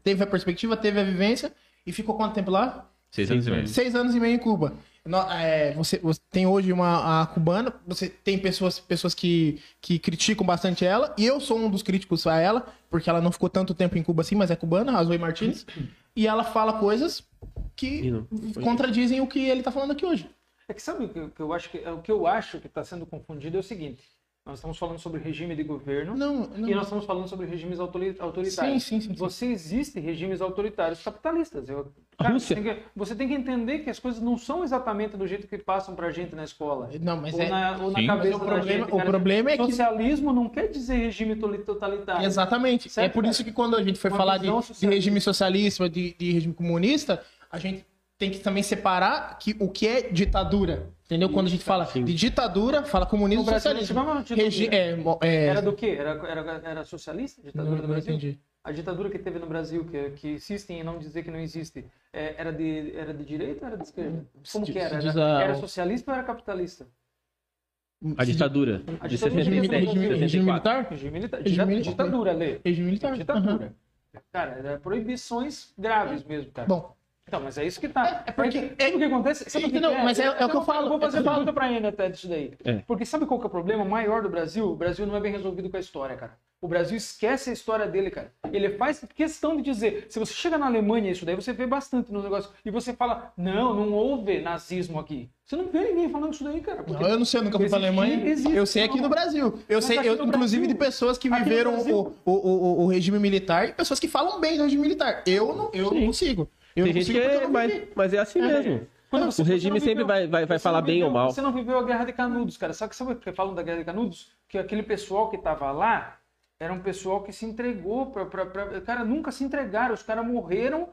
Speaker 1: teve a perspectiva, teve a vivência e ficou quanto tempo lá?
Speaker 4: Seis anos e meio.
Speaker 1: Seis anos e meio em Cuba. No- é, você, você tem hoje uma a cubana, você tem pessoas, pessoas que, que criticam bastante ela, e eu sou um dos críticos a ela, porque ela não ficou tanto tempo em Cuba assim, mas é cubana, a Zoe Martins, e ela fala coisas que
Speaker 3: não-
Speaker 1: contradizem o que ele tá falando aqui hoje.
Speaker 2: É que sabe o que, o que eu acho que o que eu acho que está sendo confundido é o seguinte: nós estamos falando sobre regime de governo
Speaker 1: Não, não.
Speaker 2: e nós estamos falando sobre regimes autori- autoritários.
Speaker 1: Sim, sim, sim, sim.
Speaker 2: Você existe regimes autoritários capitalistas. Eu,
Speaker 3: A
Speaker 2: cara. Você, tem que, você tem que entender que as coisas não são exatamente do jeito que passam pra gente na escola.
Speaker 1: Não, mas
Speaker 2: ou
Speaker 1: é.
Speaker 2: na, ou na cabeça
Speaker 1: o problema-
Speaker 2: gente,
Speaker 1: o
Speaker 2: cara.
Speaker 1: problema é que-
Speaker 2: Socialismo não quer dizer regime totalitário.
Speaker 1: Exatamente.
Speaker 2: Certo,
Speaker 1: é por
Speaker 2: cara?
Speaker 1: isso que quando a gente foi
Speaker 2: Uma
Speaker 1: falar de, de regime socialista, de, de regime comunista, a gente tem que também separar que, o que é ditadura. Entendeu? Quando a gente fala
Speaker 3: sim.
Speaker 1: de ditadura, fala comunismo e socialismo. Regi é, é-
Speaker 2: Era do quê? Era, era, era socialista? a Ditadura
Speaker 1: Não,
Speaker 2: do
Speaker 1: não
Speaker 2: Brasil?
Speaker 1: entendi.
Speaker 2: A ditadura que teve no Brasil, que, que insistem em não dizer que não existe, é, era, de, era de direita ou era de esquerda? Como que era? Era, era socialista ou era capitalista?
Speaker 3: A ditadura
Speaker 2: A ditadura
Speaker 1: Regime,
Speaker 3: 67,
Speaker 1: regime- regime
Speaker 3: 64.
Speaker 1: militar?
Speaker 2: Regime militar.
Speaker 1: Regime
Speaker 2: Dita-
Speaker 1: militar.
Speaker 2: Ditadura, Lê.
Speaker 1: Regime militar?
Speaker 2: Ditadura. Cara, era proibições graves mesmo, cara.
Speaker 1: Bom,
Speaker 2: Então, mas é isso que tá.
Speaker 1: É- é porque-
Speaker 2: sabe o que acontece? Sabe o que
Speaker 1: Não,
Speaker 2: que
Speaker 1: mas é- é o que eu falo,
Speaker 2: Eu vou
Speaker 1: é
Speaker 2: fazer pergunta pra ele até disso daí.
Speaker 3: É.
Speaker 2: Porque sabe qual que é o problema maior do Brasil? O Brasil não é bem resolvido com a história, cara. O Brasil esquece a história dele, cara. Ele faz questão de dizer. Se você chega na Alemanha, isso daí você vê bastante no negócio. E você fala, não, não houve nazismo aqui. Você não vê ninguém falando isso daí, cara.
Speaker 1: Não, eu não sei, eu nunca fui pra Alemanha.
Speaker 2: existe,
Speaker 1: eu sei aqui
Speaker 2: não.
Speaker 1: no Brasil. Eu
Speaker 2: Mas
Speaker 1: sei, eu, inclusive,
Speaker 2: Brasil-
Speaker 1: de pessoas que viveram o, o, o, o regime militar e pessoas que falam bem do regime militar. Eu não, eu não consigo. Eu
Speaker 3: Tem
Speaker 1: não
Speaker 3: gente
Speaker 1: consigo
Speaker 3: que
Speaker 1: porque
Speaker 3: é,
Speaker 1: eu não
Speaker 3: mas, mas é assim mesmo.
Speaker 2: Quando você-
Speaker 3: o regime
Speaker 2: não
Speaker 3: sempre
Speaker 2: viveu-
Speaker 3: vai, vai, vai falar
Speaker 2: não
Speaker 3: bem
Speaker 2: viveu-
Speaker 3: ou mal.
Speaker 2: Você não viveu a Guerra de Canudos, cara. Só que sabe o que falam da Guerra de Canudos? Que aquele pessoal que tava lá era um pessoal que se entregou pra, pra, pra- Cara, nunca se entregaram. Os caras morreram.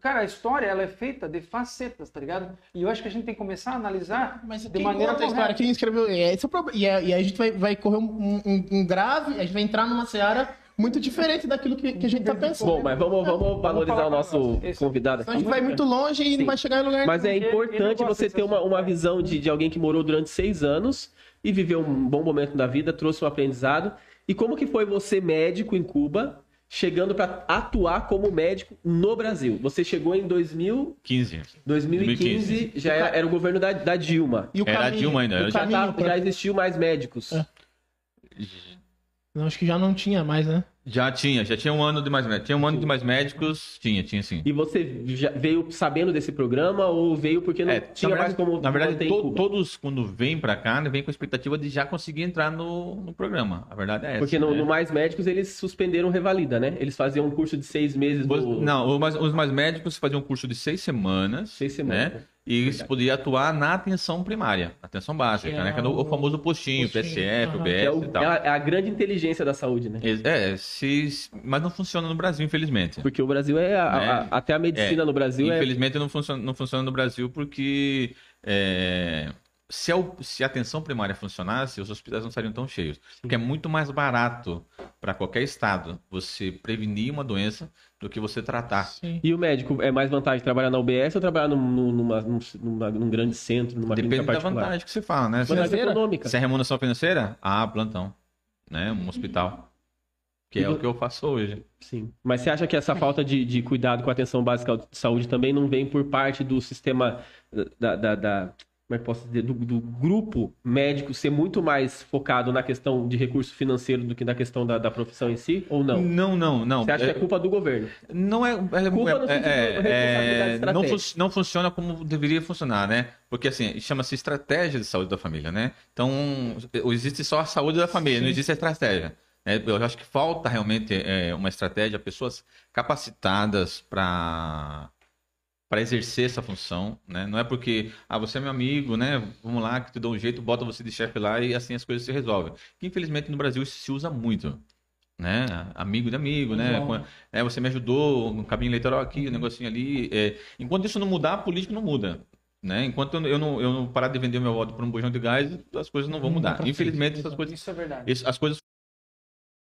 Speaker 2: Cara, a história ela é feita de facetas, tá ligado? E eu acho que a gente tem que começar a analisar
Speaker 1: Mas
Speaker 2: de maneira
Speaker 1: conta a história?
Speaker 2: correta.
Speaker 1: Quem escreveu? é, Esse é o problema. E, é- e aí a gente vai, vai correr um, um- um grave, a gente vai entrar numa seara muito diferente daquilo que, que a gente tá pensando.
Speaker 3: Bom, mas vamos, vamos valorizar
Speaker 2: falar
Speaker 3: o nosso convidado
Speaker 1: Então a
Speaker 3: aqui.
Speaker 1: gente vai muito longe e
Speaker 3: Sim.
Speaker 1: não vai chegar em lugar
Speaker 3: Mas é
Speaker 1: nenhum.
Speaker 2: Ele- ele
Speaker 3: importante você ter uma, uma
Speaker 2: é.
Speaker 3: visão de, de alguém que morou durante seis anos e viveu um bom momento da vida, trouxe um aprendizado. E como que foi você, médico em Cuba, chegando para atuar como médico no Brasil? Você chegou em 2000,
Speaker 4: 15.
Speaker 3: 2015, já era, era o governo da, da Dilma.
Speaker 1: E o
Speaker 4: Era
Speaker 1: caminho-
Speaker 4: Dilma ainda,
Speaker 3: Já,
Speaker 1: caminho
Speaker 3: tá-
Speaker 1: pra-
Speaker 3: já existiu mais médicos.
Speaker 1: É. Não, acho que já não tinha mais, né?
Speaker 4: Já tinha, já tinha um ano de mais médicos. Tinha um ano de mais médicos, tinha, tinha sim.
Speaker 3: E você já veio sabendo desse programa ou veio porque não
Speaker 4: É,
Speaker 3: tinha
Speaker 4: na
Speaker 3: mais
Speaker 4: verdade,
Speaker 3: como
Speaker 4: na verdade to- todos quando vêm pra cá, né, vêm com a expectativa de já conseguir entrar no, no programa. A verdade é essa.
Speaker 3: Porque no,
Speaker 4: né?
Speaker 3: no Mais Médicos eles suspenderam revalida, né? Eles faziam um curso de seis meses. Do-
Speaker 4: Não, os mais, os mais médicos faziam um curso de seis semanas.
Speaker 3: Seis semanas.
Speaker 4: Né? E eles podiam atuar na atenção primária, atenção básica,
Speaker 1: Que é
Speaker 4: né? Que é o, o famoso postinho,
Speaker 1: postinho,
Speaker 4: PSF. UBS
Speaker 3: É, o-
Speaker 4: e tal.
Speaker 3: é a, é a grande inteligência da saúde, né?
Speaker 4: É, se, mas não funciona no Brasil, infelizmente.
Speaker 3: Porque o Brasil é. a-
Speaker 4: Né?
Speaker 3: a- até a medicina no Brasil é.
Speaker 4: Infelizmente não funciona, não funciona no Brasil porque é, se, a, se a atenção primária funcionasse, os hospitais não estariam tão cheios. Porque é muito mais barato para qualquer estado você prevenir uma doença do que você tratar.
Speaker 1: Sim.
Speaker 3: E o médico é mais vantagem trabalhar na UBS ou trabalhar num, num- numa, num, numa- num grande centro, numa
Speaker 4: Depende
Speaker 3: clínica
Speaker 4: da
Speaker 3: particular?
Speaker 4: vantagem que você fala, né? Se,
Speaker 3: Vantagem
Speaker 1: Financeira?
Speaker 3: econômica.
Speaker 4: se é remuneração financeira, ah, plantão. Né? Um hospital. Que é o que eu faço hoje.
Speaker 3: Sim. Mas você acha que essa falta de, de cuidado com a atenção básica de saúde também não vem por parte do sistema da. da- da- como é que posso dizer? Do, do grupo médico ser muito mais focado na questão de recurso financeiro do que na questão da, da profissão em si? Ou não?
Speaker 4: Não, não, não.
Speaker 3: Você acha
Speaker 4: É-
Speaker 3: que é culpa do governo?
Speaker 4: Não é. é,
Speaker 3: Culpa
Speaker 4: é-
Speaker 3: no
Speaker 4: é-
Speaker 3: responsabilidade
Speaker 4: é- não, fun- não funciona como deveria funcionar, né? Porque assim, chama-se estratégia de saúde da família, né? Então, existe só a saúde da família, não existe a estratégia. né? Eu acho que falta realmente é, uma estratégia, pessoas capacitadas para para exercer essa função, né? Não é porque, ah, você é meu amigo, né? Vamos lá, que te dou um jeito, bota você de chefe lá e assim as coisas se resolvem. Que infelizmente no Brasil isso se usa muito, né? Amigo de amigo, né?
Speaker 1: Bom.
Speaker 4: Com- é, você me ajudou, um cabinho eleitoral aqui, um negocinho ali. é. enquanto isso não mudar, a política não muda. Né? Enquanto eu não, eu não parar de vender meu voto por um bujão de gás, as coisas não vão mudar. Infelizmente, essas coisas,
Speaker 2: Isso é verdade.
Speaker 4: as coisas